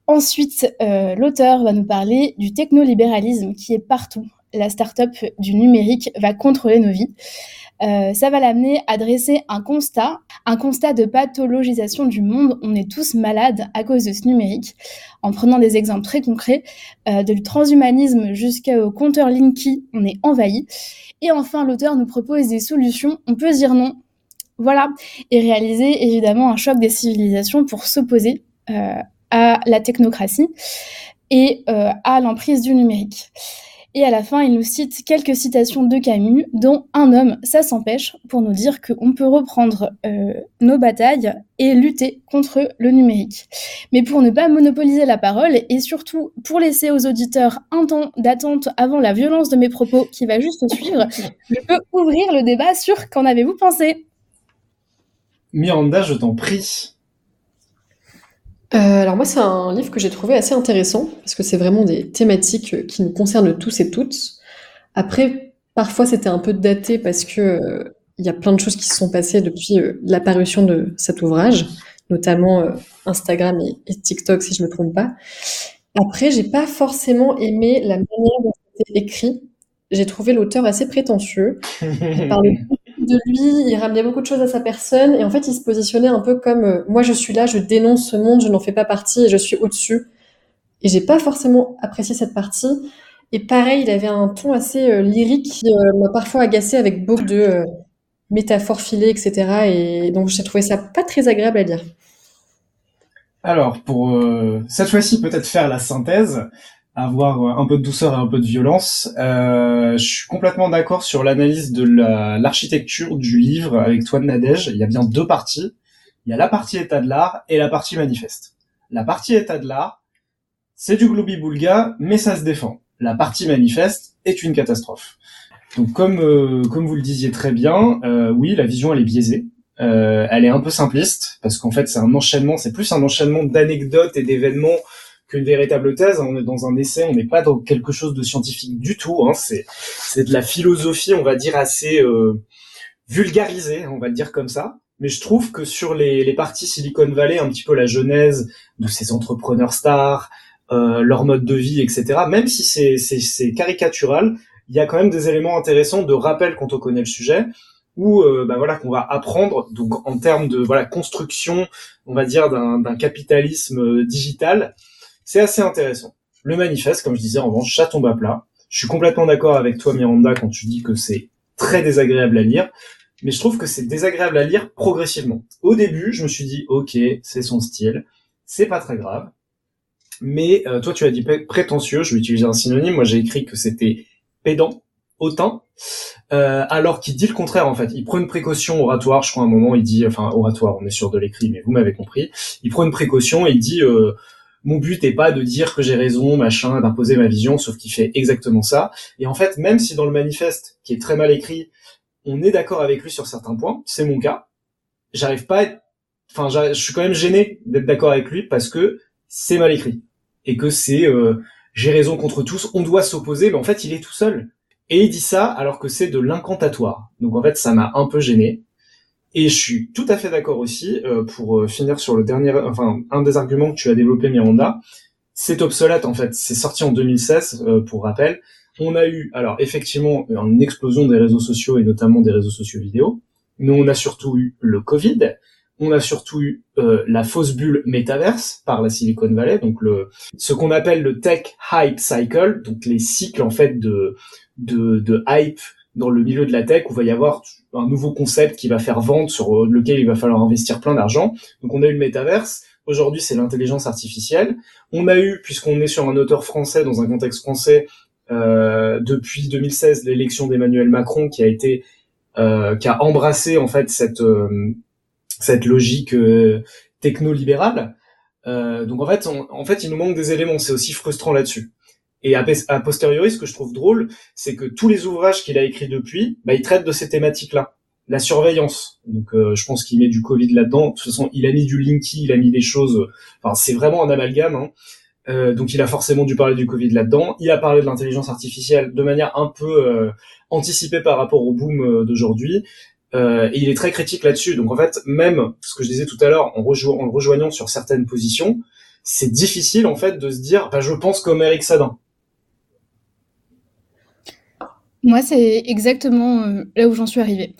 Speaker 3: Ensuite, euh, l'auteur va nous parler du technolibéralisme qui est partout. La start-up du numérique va contrôler nos vies. Euh, ça va l'amener à dresser un constat, un constat de pathologisation du monde. On est tous malades à cause de ce numérique, en prenant des exemples très concrets, euh, de transhumanisme jusqu'au compteur Linky, on est envahi. Et enfin, l'auteur nous propose des solutions. On peut dire non, voilà, et réaliser évidemment un choc des civilisations pour s'opposer euh, à la technocratie et euh, à l'emprise du numérique. Et à la fin, il nous cite quelques citations de Camus, dont Un homme, ça s'empêche, pour nous dire qu'on peut reprendre euh, nos batailles et lutter contre le numérique. Mais pour ne pas monopoliser la parole, et surtout pour laisser aux auditeurs un temps d'attente avant la violence de mes propos qui va juste suivre, je peux ouvrir le débat sur qu'en avez-vous pensé?
Speaker 1: Miranda, je t'en prie.
Speaker 2: Euh, alors moi, c'est un livre que j'ai trouvé assez intéressant parce que c'est vraiment des thématiques euh, qui nous concernent tous et toutes. Après, parfois c'était un peu daté parce que euh, il y a plein de choses qui se sont passées depuis euh, l'apparition de cet ouvrage, notamment Instagram et, et TikTok si je me trompe pas. Après, j'ai pas forcément aimé la manière dont c'était écrit. J'ai trouvé l'auteur assez prétentieux. Il parlait beaucoup de lui, il ramenait beaucoup de choses à sa personne, et en fait, il se positionnait un peu comme euh, moi, je suis là, je dénonce ce monde, je n'en fais pas partie, et je suis au-dessus. Et j'ai pas forcément apprécié cette partie. Et pareil, il avait un ton assez euh, lyrique qui euh, m'a parfois agacé avec beaucoup de métaphores filées, etc. Et donc, j'ai trouvé ça pas très agréable à lire.
Speaker 1: Alors, pour cette fois-ci peut-être faire la synthèse, avoir euh, un peu de douceur et un peu de violence, euh, je suis complètement d'accord sur l'analyse de la- l'architecture du livre avec toi, Nadège. Il y a bien deux parties. Il y a la partie état de l'art et la partie manifeste. La partie état de l'art, c'est du globi-boulga, mais ça se défend. La partie manifeste est une catastrophe. Donc comme euh, comme vous le disiez très bien, euh, oui, la vision elle est biaisée. Euh, elle est un peu simpliste parce qu'en fait c'est un enchaînement, c'est plus un enchaînement d'anecdotes et d'événements qu'une véritable thèse. On est dans un essai, on n'est pas dans quelque chose de scientifique du tout. Hein. C'est c'est de la philosophie, on va dire assez euh, vulgarisée, on va le dire comme ça. Mais je trouve que sur les, les parties Silicon Valley, un petit peu la genèse de ces entrepreneurs stars, euh, leur mode de vie, etc. Même si c'est c'est caricatural, il y a quand même des éléments intéressants de rappel quand on connaît le sujet où euh, bah voilà qu'on va apprendre donc en termes de voilà construction on va dire d'un capitalisme euh, digital c'est assez intéressant le manifeste comme je disais en revanche ça tombe à plat je suis complètement d'accord avec toi Miranda quand tu dis que c'est très désagréable à lire mais je trouve que c'est désagréable à lire progressivement au début je me suis dit ok c'est son style c'est pas très grave mais euh, toi tu as dit prétentieux je vais utiliser un synonyme moi j'ai écrit que c'était pédant autant, euh, alors qu'il dit le contraire en fait. Il prend une précaution oratoire, je crois à un moment, il dit, enfin oratoire, on est sûr de l'écrit, mais vous m'avez compris. Il prend une précaution et il dit, euh, mon but n'est pas de dire que j'ai raison, machin, d'imposer ma vision, sauf qu'il fait exactement ça. Et en fait, même si dans le manifeste, qui est très mal écrit, on est d'accord avec lui sur certains points, c'est mon cas. J'arrive pas, à être... enfin, je suis quand même gêné d'être d'accord avec lui parce que c'est mal écrit et que c'est euh, j'ai raison contre tous, on doit s'opposer, mais en fait, il est tout seul et il dit ça alors que c'est de l'incantatoire. Donc en fait, ça m'a un peu gêné. Et je suis tout à fait d'accord aussi euh, pour euh, finir sur le dernier, enfin un des arguments que tu as développé, Miranda. C'est obsolète en fait. C'est sorti en 2016 euh, pour rappel. On a eu alors effectivement une explosion des réseaux sociaux et notamment des réseaux sociaux vidéo, mais on a surtout eu le Covid. On a surtout eu la fausse bulle métaverse par la Silicon Valley, donc le ce qu'on appelle le tech hype cycle, donc les cycles en fait de de, de hype dans le milieu de la tech où va y avoir un nouveau concept qui va faire vendre sur lequel il va falloir investir plein d'argent. Donc on a eu le métaverse. Aujourd'hui, c'est l'intelligence artificielle. On a eu, puisqu'on est sur un auteur français dans un contexte français, euh, depuis 2016, l'élection d'Emmanuel Macron qui a été, euh, qui a embrassé en fait cette euh, cette logique euh, techno-libérale. Euh, donc en fait, en fait, il nous manque des éléments. C'est aussi frustrant là-dessus. Et a, posteriori, ce que je trouve drôle, c'est que tous les ouvrages qu'il a écrits depuis, bah, il traite de ces thématiques-là. La surveillance. Donc, euh, je pense qu'il met du Covid là-dedans. De toute façon, il a mis du Linky, il a mis des choses. Enfin, c'est vraiment un amalgame. Hein. Euh, donc, il a forcément dû parler du Covid là-dedans. Il a parlé de l'intelligence artificielle de manière un peu euh, anticipée par rapport au boom d'aujourd'hui. et il est très critique là-dessus. Donc, en fait, même ce que je disais tout à l'heure, en, rejoignant sur certaines positions, c'est difficile en fait de se dire, bah, je pense comme Eric Sadin.
Speaker 3: Moi, c'est exactement euh, là où j'en suis arrivée.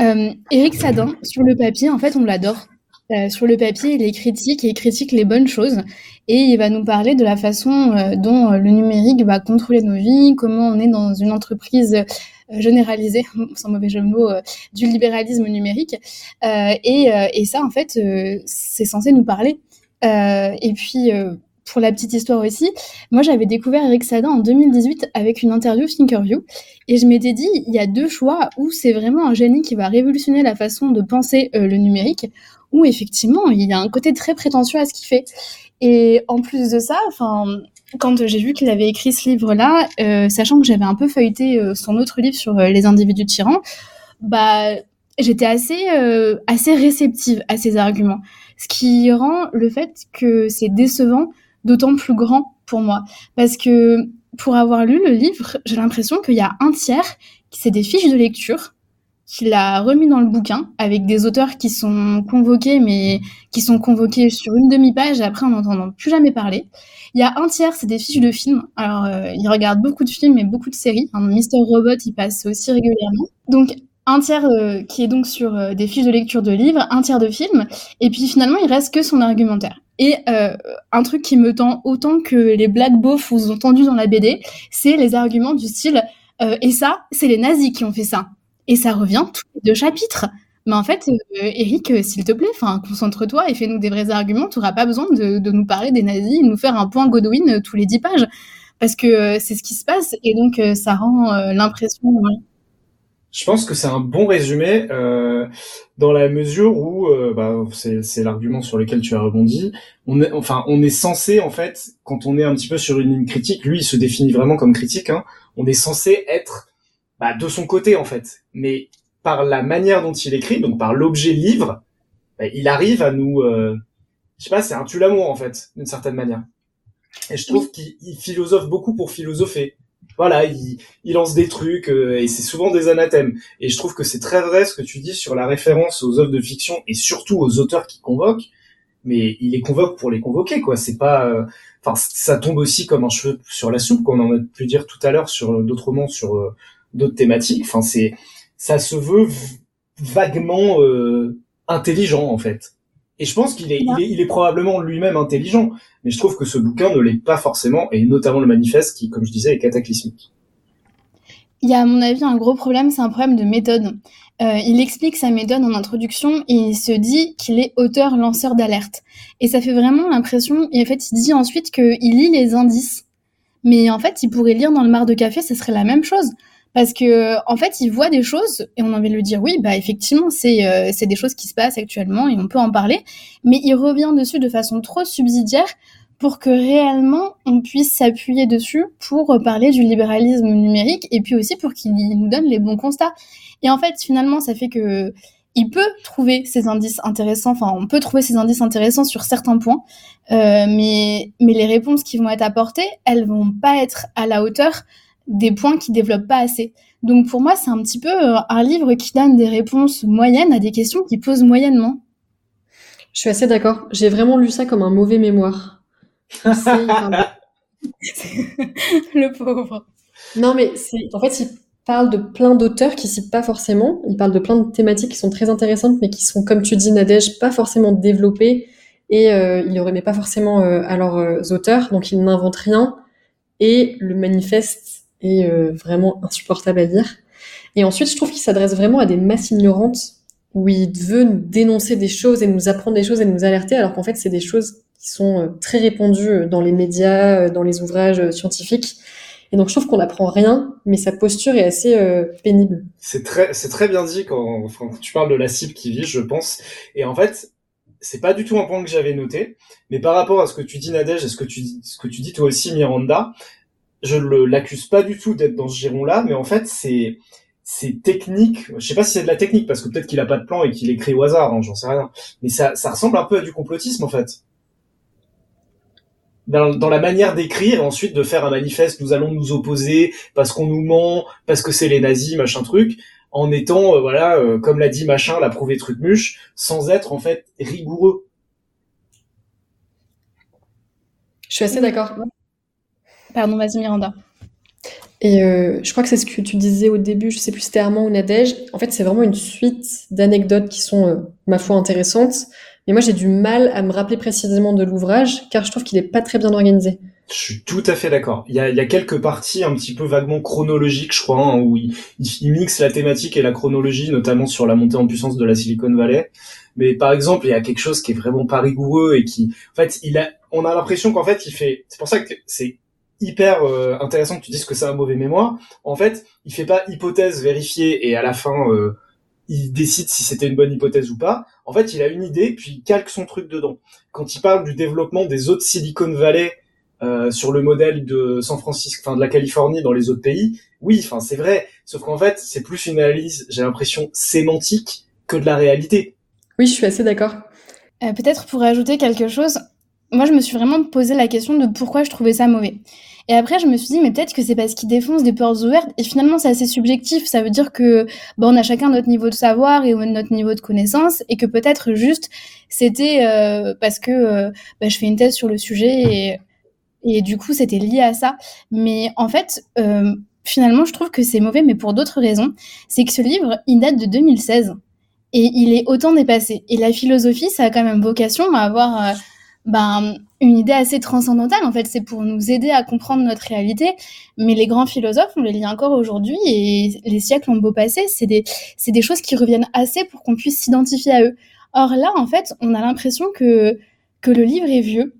Speaker 3: Euh, Eric Sadin, sur le papier, en fait, on l'adore. Euh, sur le papier, il est critique et il critique les bonnes choses. Et il va nous parler de la façon dont le numérique va contrôler nos vies, comment on est dans une entreprise généralisée, sans mauvais jeu de mots, du libéralisme numérique. Et, et, ça, en fait, c'est censé nous parler. et puis, pour la petite histoire aussi, moi j'avais découvert Eric Sadin en 2018 avec une interview Thinkerview et je m'étais dit il y a deux choix où c'est vraiment un génie qui va révolutionner la façon de penser euh, le numérique où effectivement il y a un côté très prétentieux à ce qu'il fait. Et en plus de ça, enfin quand j'ai vu qu'il avait écrit ce livre-là, euh, sachant que j'avais un peu feuilleté euh, son autre livre sur les individus tyrans, bah j'étais assez assez réceptive à ses arguments, ce qui rend le fait que c'est décevant d'autant plus grand pour moi. Parce que pour avoir lu le livre, j'ai l'impression qu'il y a un tiers qui c'est des fiches de lecture qu'il a remis dans le bouquin avec des auteurs qui sont convoqués, mais qui sont convoqués sur une demi-page et après on n'entend plus jamais parler. Il y a un tiers, c'est des fiches de films. Alors, euh, il regarde beaucoup de films et beaucoup de séries. Hein, Mister Robot, il passe aussi régulièrement. Donc, un tiers euh, qui est donc sur euh, des fiches de lecture de livres, un tiers de films, et puis finalement il reste que son argumentaire. Et euh, un truc qui me tend autant que les black beaufs vous ont entendu dans la BD, c'est les arguments du style et ça, c'est les nazis qui ont fait ça. Et ça revient tous les deux chapitres. Mais en fait, Eric, s'il te plaît, concentre-toi et fais-nous des vrais arguments. Tu n'auras pas besoin de, de, nous parler des nazis et nous faire un point Godwin tous les dix pages. Parce que c'est ce qui se passe et donc ça rend l'impression
Speaker 1: je pense que c'est un bon résumé euh, dans la mesure où euh, bah, c'est l'argument sur lequel tu as rebondi. On est, enfin, on est censé en fait, quand on est un petit peu sur une ligne critique, lui il se définit vraiment comme critique. Hein, on est censé être bah, de son côté en fait, mais par la manière dont il écrit, donc par l'objet livre, bah, il arrive à nous, euh, je sais pas, c'est un tue l'amour en fait, d'une certaine manière. Et je trouve qu'il il philosophe beaucoup pour philosopher. Voilà, il, il lance des trucs euh, et c'est souvent des anathèmes. Et je trouve que c'est très vrai ce que tu dis sur la référence aux œuvres de fiction et surtout aux auteurs qui convoquent. Mais il les convoque pour les convoquer, quoi. C'est pas, euh, enfin, ça tombe aussi comme un cheveu sur la soupe, comme on en a pu dire tout à l'heure sur d'autres romans, sur euh, d'autres thématiques. Enfin, c'est, ça se veut vaguement euh, intelligent en fait. Et je pense qu'il est, il est, il est probablement lui-même intelligent, mais je trouve que ce bouquin ne l'est pas forcément, et notamment le manifeste qui, comme je disais, est cataclysmique.
Speaker 3: Il y a à mon avis un gros problème, c'est un problème de méthode. Euh, il explique sa méthode en introduction et il se dit qu'il est auteur-lanceur d'alerte. Et ça fait vraiment l'impression, et en fait il dit ensuite qu'il lit les indices, mais en fait il pourrait lire dans le mar de café, ça serait la même chose. Parce que en fait il voit des choses et on a envie de lui dire oui, bah effectivement c'est euh, c'est des choses qui se passent actuellement et on peut en parler, mais il revient dessus de façon trop subsidiaire pour que réellement on puisse s'appuyer dessus pour parler du libéralisme numérique et puis aussi pour qu'il nous donne les bons constats. Et en fait, finalement, ça fait que il peut trouver ces indices intéressants, enfin, on peut trouver ces indices intéressants sur certains points, euh, mais, mais les réponses qui vont être apportées, elles vont pas être à la hauteur des points qui développent pas assez. Donc pour moi, c'est un petit peu euh, un livre qui donne des réponses moyennes à des questions qui posent moyennement.
Speaker 2: Je suis assez d'accord. J'ai vraiment lu ça comme un mauvais mémoire.
Speaker 3: Le pauvre.
Speaker 2: Non, mais en fait, il parle de plein d'auteurs qui citent pas forcément. Il parle de plein de thématiques qui sont très intéressantes, mais qui sont, comme tu dis, Nadège, pas forcément développées. Et euh, il les remet pas forcément euh, à leurs auteurs, donc il n'invente rien. Et le manifeste est euh, vraiment insupportable à lire. Et ensuite, je trouve qu'il s'adresse vraiment à des masses ignorantes, où il veut nous dénoncer des choses et nous apprendre des choses et nous alerter, alors qu'en fait, c'est des choses qui sont euh, très répandues euh, dans les médias, euh, dans les ouvrages scientifiques. Et donc je trouve qu'on n'apprend rien, mais sa posture est assez euh, pénible.
Speaker 1: C'est très, c'est très bien dit quand, tu parles de la cible qui vit, je pense. Et en fait, c'est pas du tout un point que j'avais noté, mais par rapport à ce que tu dis Nadège et ce que tu ce que tu dis toi aussi Miranda, je le l'accuse pas du tout d'être dans ce giron-là, mais en fait c'est c'est technique. Je sais pas si c'est de la technique parce que peut-être qu'il a pas de plan et qu'il écrit au hasard, hein, j'en sais rien. Mais ça ça ressemble un peu à du complotisme en fait. Dans, la manière d'écrire, ensuite de faire un manifeste, nous allons nous opposer parce qu'on nous ment, parce que c'est les nazis, machin truc, en étant euh, voilà, euh, comme l'a dit machin, l'a prouvé truc muche, sans être en fait rigoureux.
Speaker 2: Je suis assez d'accord.
Speaker 3: Pardon, vas-y Miranda.
Speaker 2: Et euh, je crois que c'est ce que tu disais au début, je sais plus si c'était Armand ou Nadège. En fait, c'est vraiment une suite d'anecdotes qui sont, euh, ma foi, intéressantes. Mais moi, j'ai du mal à me rappeler précisément de l'ouvrage, car je trouve qu'il est pas très bien organisé.
Speaker 1: Je suis tout à fait d'accord. Il y a, il y a quelques parties un petit peu vaguement chronologiques, je crois, hein, où il, il, il mixe la thématique et la chronologie, notamment sur la montée en puissance de la Silicon Valley. Mais par exemple, il y a quelque chose qui est vraiment pas rigoureux et qui, en fait, il a, on a l'impression qu'en fait, il fait. C'est pour ça que c'est hyper euh, intéressant que tu dises que c'est un mauvais mémoire. En fait, il fait pas hypothèse vérifiée et à la fin, euh, il décide si c'était une bonne hypothèse ou pas. En fait, il a une idée puis il calque son truc dedans. Quand il parle du développement des autres Silicon Valley euh, sur le modèle de San Francisco, enfin de la Californie dans les autres pays, oui, enfin c'est vrai. Sauf qu'en fait, c'est plus une analyse, j'ai l'impression sémantique que de la réalité.
Speaker 2: Oui, je suis assez d'accord.
Speaker 3: Euh, Peut-être pour ajouter quelque chose, moi je me suis vraiment posé la question de pourquoi je trouvais ça mauvais. Et après, je me suis dit, mais peut-être que c'est parce qu'il défonce des portes ouvertes. Et finalement, c'est assez subjectif. Ça veut dire que bah, on a chacun notre niveau de savoir et notre niveau de connaissance, et que peut-être juste c'était euh, parce que euh, bah, je fais une thèse sur le sujet et, du coup c'était lié à ça. Mais en fait, euh, finalement, je trouve que c'est mauvais, mais pour d'autres raisons. C'est que ce livre, il date de 2016 et il est autant dépassé. Et la philosophie, ça a quand même vocation à avoir ben, une idée assez transcendantale. En fait, c'est pour nous aider à comprendre notre réalité. Mais les grands philosophes, on les lit encore aujourd'hui et les siècles ont beau passer, c'est des, des choses qui reviennent assez pour qu'on puisse s'identifier à eux. Or là, en fait, on a l'impression que, que le livre est vieux.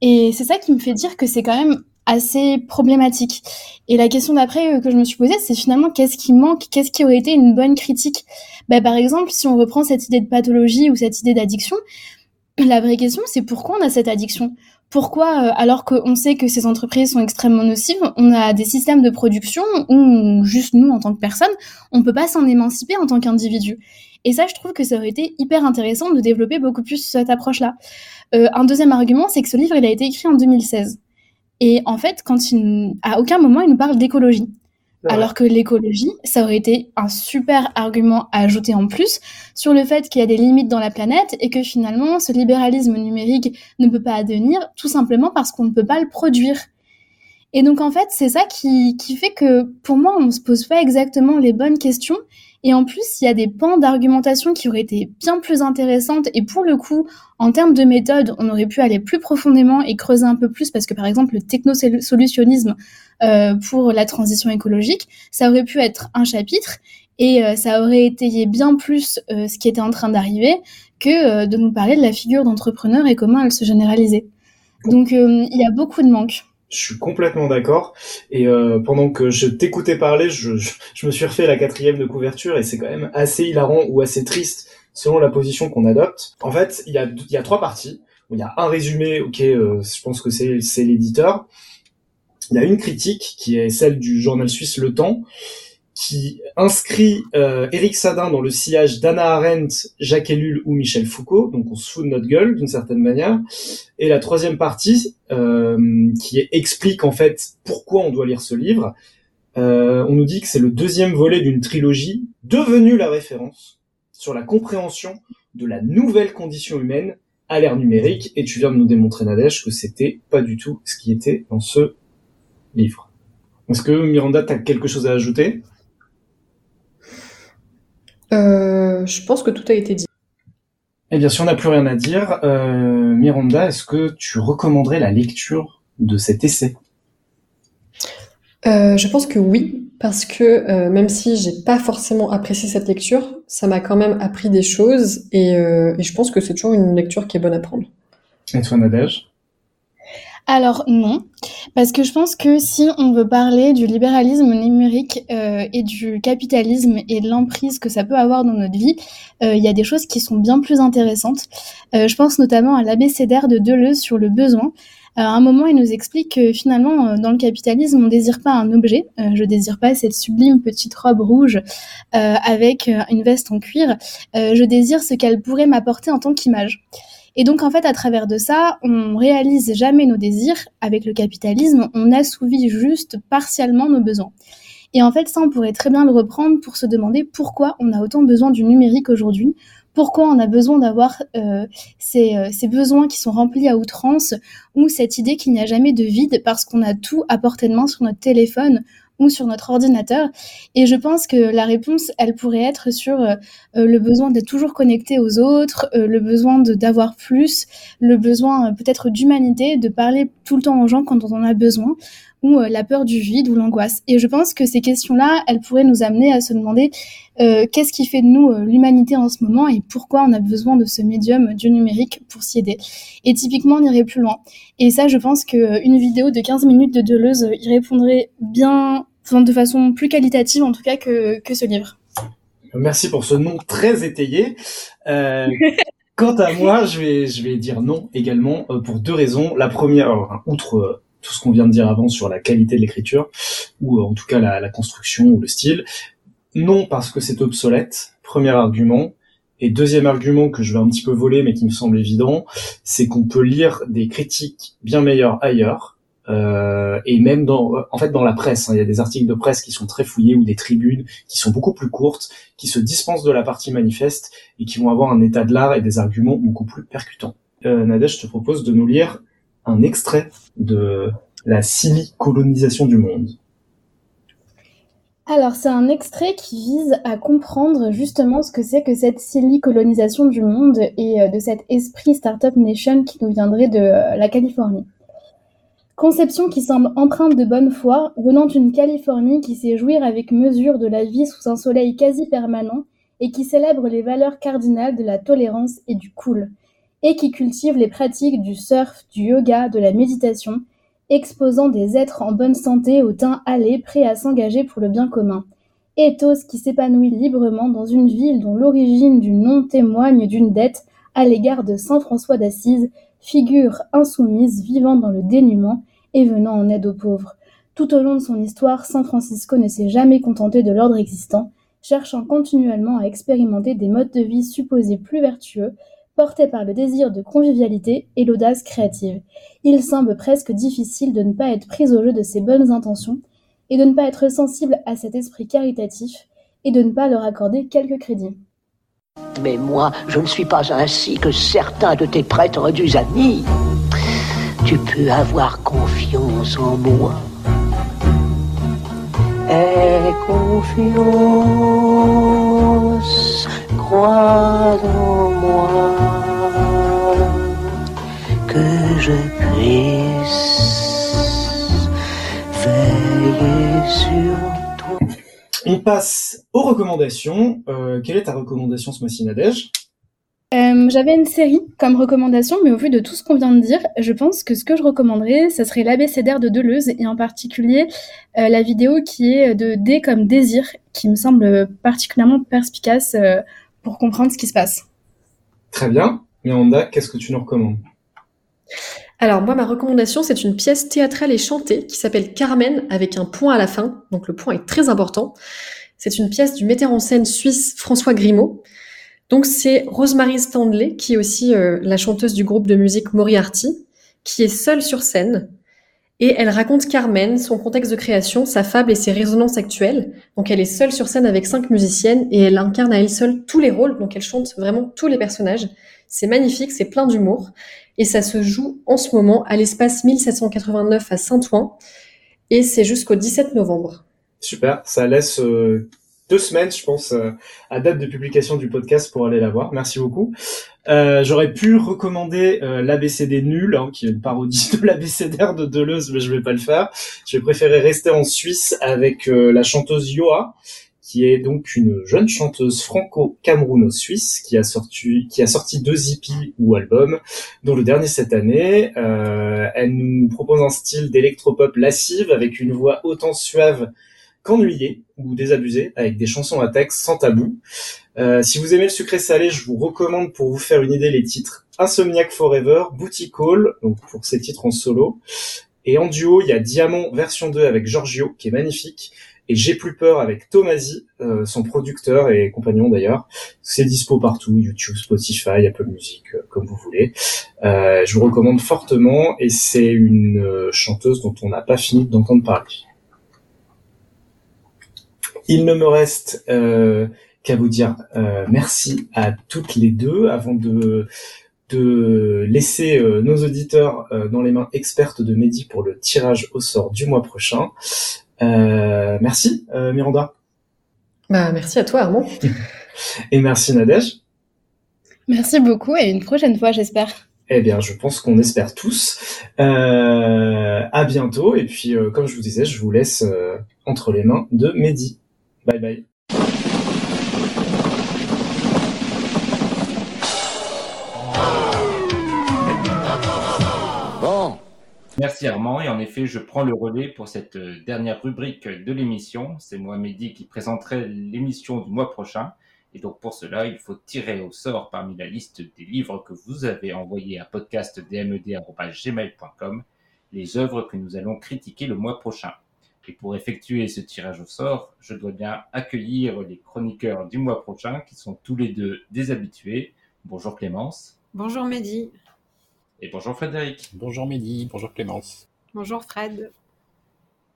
Speaker 3: Et c'est ça qui me fait dire que c'est quand même assez problématique. Et la question d'après euh, que je me suis posée, c'est finalement qu'est-ce qui manque, qu'est-ce qui aurait été une bonne critique? Ben, par exemple, si on reprend cette idée de pathologie ou cette idée d'addiction, la vraie question, c'est pourquoi on a cette addiction? Pourquoi, euh, alors qu'on sait que ces entreprises sont extrêmement nocives, on a des systèmes de production où juste nous, en tant que personne, on peut pas s'en émanciper en tant qu'individu? Et ça, je trouve que ça aurait été hyper intéressant de développer beaucoup plus cette approche-là. Euh, un deuxième argument, c'est que ce livre, il a été écrit en 2016. Et en fait, quand il, à aucun moment il nous parle d'écologie. Alors que l'écologie, ça aurait été un super argument à ajouter en plus sur le fait qu'il y a des limites dans la planète et que finalement ce libéralisme numérique ne peut pas advenir tout simplement parce qu'on ne peut pas le produire. Et donc en fait, c'est ça qui, fait que pour moi, on ne se pose pas exactement les bonnes questions et en plus, il y a des pans d'argumentation qui auraient été bien plus intéressantes. Et pour le coup, en termes de méthode, on aurait pu aller plus profondément et creuser un peu plus parce que par exemple, le technosolutionnisme euh, pour la transition écologique, ça aurait pu être un chapitre et euh, ça aurait étayé bien plus euh, ce qui était en train d'arriver que de nous parler de la figure d'entrepreneur et comment elle se généralisait. Donc il y a beaucoup de manques.
Speaker 1: Je suis complètement d'accord. Et euh, pendant que je t'écoutais parler, je, je, me suis refait la quatrième de couverture et c'est quand même assez hilarant ou assez triste selon la position qu'on adopte. En fait, il y a, y a trois parties. Il y a un résumé, ok, euh, je pense que c'est l'éditeur. Il y a une critique qui est celle du journal suisse Le Temps, qui inscrit euh, Eric Sadin dans le sillage d'Anna Arendt, Jacques Ellul ou Michel Foucault, donc on se fout de notre gueule d'une certaine manière. Et la troisième partie, euh, qui explique en fait pourquoi on doit lire ce livre, euh, on nous dit que c'est le deuxième volet d'une trilogie devenue la référence sur la compréhension de la nouvelle condition humaine à l'ère numérique. Et tu viens de nous démontrer, Nadège, que c'était pas du tout ce qui était dans ce livre. Est-ce que Miranda, tu as quelque chose à ajouter?
Speaker 2: Euh, je pense que tout a été dit.
Speaker 1: Eh bien, si on n'a plus rien à dire, euh, Miranda, est-ce que tu recommanderais la lecture de cet essai?
Speaker 2: Euh, Je pense que oui, parce que même si j'ai pas forcément apprécié cette lecture, ça m'a quand même appris des choses et, et je pense que c'est toujours une lecture qui est bonne à prendre.
Speaker 1: Et toi, Nadège?
Speaker 3: Alors non, parce que je pense que si on veut parler du libéralisme numérique euh, et du capitalisme et de l'emprise que ça peut avoir dans notre vie, euh, il y a des choses qui sont bien plus intéressantes. Euh, je pense notamment à l'abécédaire de Deleuze sur le besoin. à un moment, il nous explique que finalement, dans le capitalisme, on désire pas un objet. je désire pas cette sublime petite robe rouge avec une veste en cuir. je désire ce qu'elle pourrait m'apporter en tant qu'image. Et donc, en fait, à travers de ça, on réalise jamais nos désirs. Avec le capitalisme, on assouvit juste partiellement nos besoins. Et en fait, ça, on pourrait très bien le reprendre pour se demander pourquoi on a autant besoin du numérique aujourd'hui, pourquoi on a besoin d'avoir euh, ces, euh, ces, besoins qui sont remplis à outrance, ou cette idée qu'il n'y a jamais de vide parce qu'on a tout à portée de main sur notre téléphone ou sur notre ordinateur. Et je pense que la réponse, elle pourrait être sur euh, euh, le besoin d'être toujours connecté aux autres, euh, le besoin d'avoir plus, le besoin peut-être d'humanité, de parler tout le temps aux gens quand on en a besoin, ou la peur du vide ou l'angoisse. Et je pense que ces questions-là, elles pourraient nous amener à se demander qu'est-ce qui fait de nous l'humanité en ce moment et pourquoi on a besoin de ce médium du numérique pour s'y aider. Et typiquement, on irait plus loin. Et ça, je pense qu'une vidéo de 15 minutes de Deleuze y répondrait bien de façon plus qualitative en tout cas que, que ce livre.
Speaker 1: Merci pour ce nom très étayé. Euh, quant à moi, je vais, je vais dire non également euh, pour deux raisons. La première, outre euh, tout ce qu'on vient de dire avant sur la qualité de l'écriture, ou en tout cas la, la, construction ou le style, non parce que c'est obsolète, premier argument. Et deuxième argument que je vais un petit peu voler mais qui me semble évident, c'est qu'on peut lire des critiques bien meilleures ailleurs euh, et même dans, en fait, dans la presse, hein, il y a des articles de presse qui sont très fouillés ou des tribunes qui sont beaucoup plus courtes, qui se dispensent de la partie manifeste et qui vont avoir un état de l'art et des arguments beaucoup plus percutants. Euh, Nadège, je te propose de nous lire un extrait de la colonisation du monde.
Speaker 3: Alors, c'est un extrait qui vise à comprendre justement ce que c'est que cette colonisation du monde et euh, de cet esprit Startup Nation qui nous viendrait de euh, la Californie. Conception qui semble empreinte de bonne foi, venant d'une Californie qui sait jouir avec mesure de la vie sous un soleil quasi permanent et qui célèbre les valeurs cardinales de la tolérance et du cool, et qui cultive les pratiques du surf, du yoga, de la méditation, exposant des êtres en bonne santé au teint allé, prêts à s'engager pour le bien commun. Ethos qui s'épanouit librement dans une ville dont l'origine du nom témoigne d'une dette à l'égard de Saint François d'Assise, figure insoumise vivant dans le dénuement et venant en aide aux pauvres. Tout au long de son histoire, San Francisco ne s'est jamais contenté de l'ordre existant, cherchant continuellement à expérimenter des modes de vie supposés plus vertueux, porté par le désir de convivialité et l'audace créative. Il semble presque difficile de ne pas être pris au jeu de ces bonnes intentions et de ne pas être sensible à cet esprit caritatif et de ne pas leur accorder quelques crédits.
Speaker 7: Mais moi, je ne suis pas ainsi que certains de tes prétendus amis. Tu peux avoir confiance en moi. Aie confiance, crois en moi, que je puisse veiller sur toi.
Speaker 1: On passe aux recommandations. Euh, quelle est ta recommandation ce mois-ci, Nadège?
Speaker 3: Euh, J'avais une série comme recommandation, mais au vu de tout ce qu'on vient de dire, je pense que ce que je recommanderais, ça serait l'abécédaire de Deleuze, et en particulier euh, la vidéo qui est de D comme désir, qui me semble particulièrement perspicace euh, pour comprendre ce qui se passe.
Speaker 1: Très bien. Miranda, qu'est-ce que tu nous recommandes?
Speaker 2: Alors moi, ma recommandation, c'est une pièce théâtrale et chantée qui s'appelle Carmen avec un point à la fin. Donc le point est très important. C'est une pièce du metteur en scène suisse François Grimaud. Donc c'est Rosemary Stanley, qui est aussi euh, la chanteuse du groupe de musique Moriarty, qui est seule sur scène. Et elle raconte Carmen, son contexte de création, sa fable et ses résonances actuelles. Donc elle est seule sur scène avec cinq musiciennes et elle incarne à elle seule tous les rôles. Donc elle chante vraiment tous les personnages. C'est magnifique, c'est plein d'humour. Et ça se joue en ce moment à l'espace 1789 à Saint-Ouen. Et c'est jusqu'au 17 novembre.
Speaker 1: Super. Ça laisse euh, deux semaines, je pense, euh, à date de publication du podcast pour aller la voir. Merci beaucoup. Euh, J'aurais pu recommander euh, l'ABCD nul, hein, qui est une parodie de l'ABCDR de Deleuze, mais je vais pas le faire. Je vais préférer rester en Suisse avec euh, la chanteuse Yoa, qui est donc une jeune chanteuse franco-camerouno-suisse qui a sorti qui a sorti deux EP ou albums, dont le dernier cette année. Euh, elle nous propose un style d'électropop lascive avec une voix autant suave qu'ennuyée ou désabusée, avec des chansons à texte sans tabou. Euh, si vous aimez le sucré salé, je vous recommande pour vous faire une idée les titres Insomniac Forever, Booty Call, donc pour ces titres en solo. Et en duo, il y a Diamant version 2 avec Giorgio, qui est magnifique, et J'ai plus peur avec Tomasi, euh, son producteur et compagnon d'ailleurs. C'est dispo partout, YouTube, Spotify, Apple Music, euh, comme vous voulez. Euh, je vous recommande fortement, et c'est une euh, chanteuse dont on n'a pas fini d'entendre parler. Il ne me reste euh, qu'à vous dire euh, merci à toutes les deux avant de de laisser euh, nos auditeurs euh, dans les mains expertes de Mehdi pour le tirage au sort du mois prochain. Euh, merci euh, Miranda
Speaker 2: Bah, merci à toi, Armand.
Speaker 1: et merci Nadège.
Speaker 3: Merci beaucoup et une prochaine fois, j'espère.
Speaker 1: Eh bien, je pense qu'on espère tous. Euh, à bientôt et puis euh, comme je vous disais, je vous laisse euh, entre les mains de Mehdi. Bye bye.
Speaker 7: Bon,
Speaker 8: Merci Armand, et en effet, je prends le relais pour cette euh, dernière rubrique de l'émission. C'est moi, Mehdi, qui présenterai l'émission du mois prochain. Et donc pour cela, il faut tirer au sort parmi la liste des livres que vous avez envoyés à podcastdmed.gmail.com les œuvres que nous allons critiquer le mois prochain. Et pour effectuer ce tirage au sort, je dois bien accueillir les chroniqueurs du mois prochain, qui sont tous les deux des habitués. Bonjour Clémence.
Speaker 9: Bonjour Mehdi.
Speaker 8: Et bonjour Frédéric.
Speaker 10: Bonjour Mehdi, bonjour Clémence.
Speaker 9: Bonjour Fred.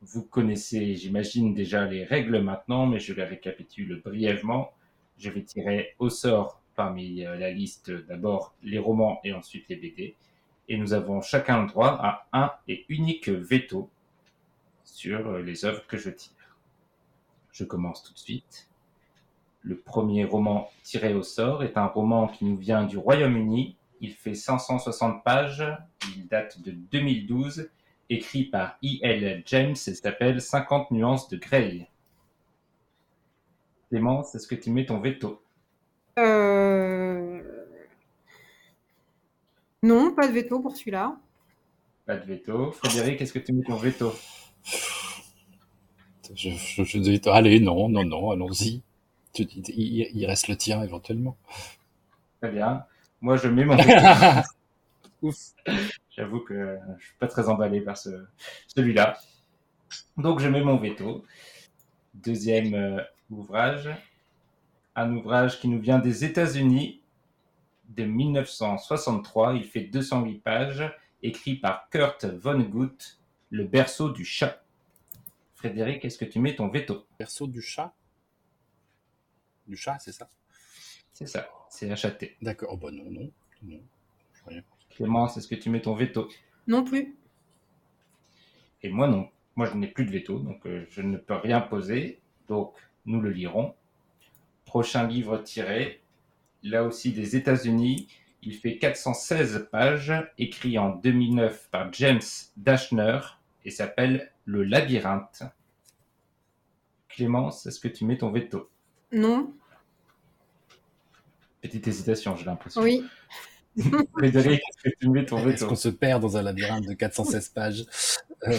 Speaker 8: Vous connaissez, j'imagine, déjà les règles maintenant, mais je les récapitule brièvement. Je vais tirer au sort parmi euh, la liste d'abord les romans et ensuite les BD. Et nous avons chacun le droit à un et unique veto sur euh, les œuvres que je tire. Je commence tout de suite. Le premier roman tiré au sort est un roman qui nous vient du Royaume-Uni. Il fait 560 pages, il date de 2012, écrit par E.L. James et s'appelle 50 nuances de Grey. Clémence, est-ce que tu mets ton veto?
Speaker 9: Euh... Non, pas de veto pour celui-là.
Speaker 8: Pas de veto. Frédéric, est-ce que tu mets ton veto?
Speaker 10: Je, je, je dis, allez, non, non, non, allons-y. Il, il reste le tien éventuellement.
Speaker 8: Très bien. Moi, je mets mon veto. Ouf. J'avoue que je suis pas très emballé par ce, celui-là. Donc, je mets mon veto. Deuxième euh, ouvrage. Un ouvrage qui nous vient des États-Unis de 1963. Il fait 208 pages, écrit par Kurt Vonnegut, Le berceau du chat. Frédéric, est-ce que tu mets ton veto?
Speaker 10: Berceau du chat Du chat, c'est ça?
Speaker 8: C'est ça, c'est achaté.
Speaker 10: D'accord. Oh bah non, non, non. Rien.
Speaker 8: Clémence, est-ce que tu mets ton veto?
Speaker 9: Non plus.
Speaker 8: Et moi non. Moi je n'ai plus de veto, donc euh, je ne peux rien poser. Donc nous le lirons. Prochain livre tiré, là aussi des États-Unis. Il fait 416 pages, écrit en 2009 par James Dashner et s'appelle Le labyrinthe. Clémence, est-ce que tu mets ton veto?
Speaker 9: Non.
Speaker 8: Petite hésitation, j'ai l'impression.
Speaker 9: Oui.
Speaker 8: Frédéric, est-ce que tu mets ton
Speaker 10: Est-ce
Speaker 8: veto
Speaker 10: qu'on se perd dans un labyrinthe de 416 pages? Euh,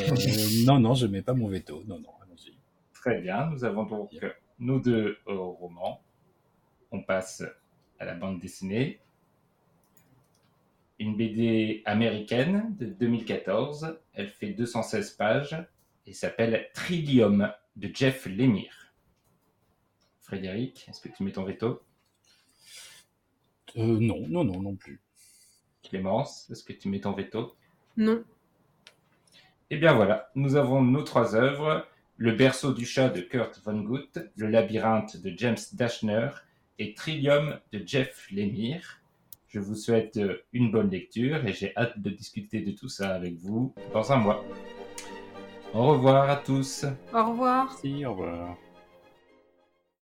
Speaker 10: Non, non, je mets pas mon veto. Non, non, allons-y.
Speaker 8: Très bien, nous avons donc nos deux romans. On passe à la bande dessinée. Une BD américaine de 2014. Elle fait 216 pages et s'appelle Trillium de Jeff Lemire. Frédéric, est-ce que tu mets ton veto?
Speaker 10: Euh, non, non, non, non plus.
Speaker 8: Clémence, est-ce que tu mets ton veto?
Speaker 9: Non.
Speaker 8: Eh bien voilà, nous avons nos trois œuvres, Le berceau du chat de Kurt Vonnegut, Le labyrinthe de James Dashner et Trillium de Jeff Lemire. Je vous souhaite euh, une bonne lecture et j'ai hâte de discuter de tout ça avec vous dans un mois. Au revoir à tous.
Speaker 9: Au revoir.
Speaker 10: Si, au revoir.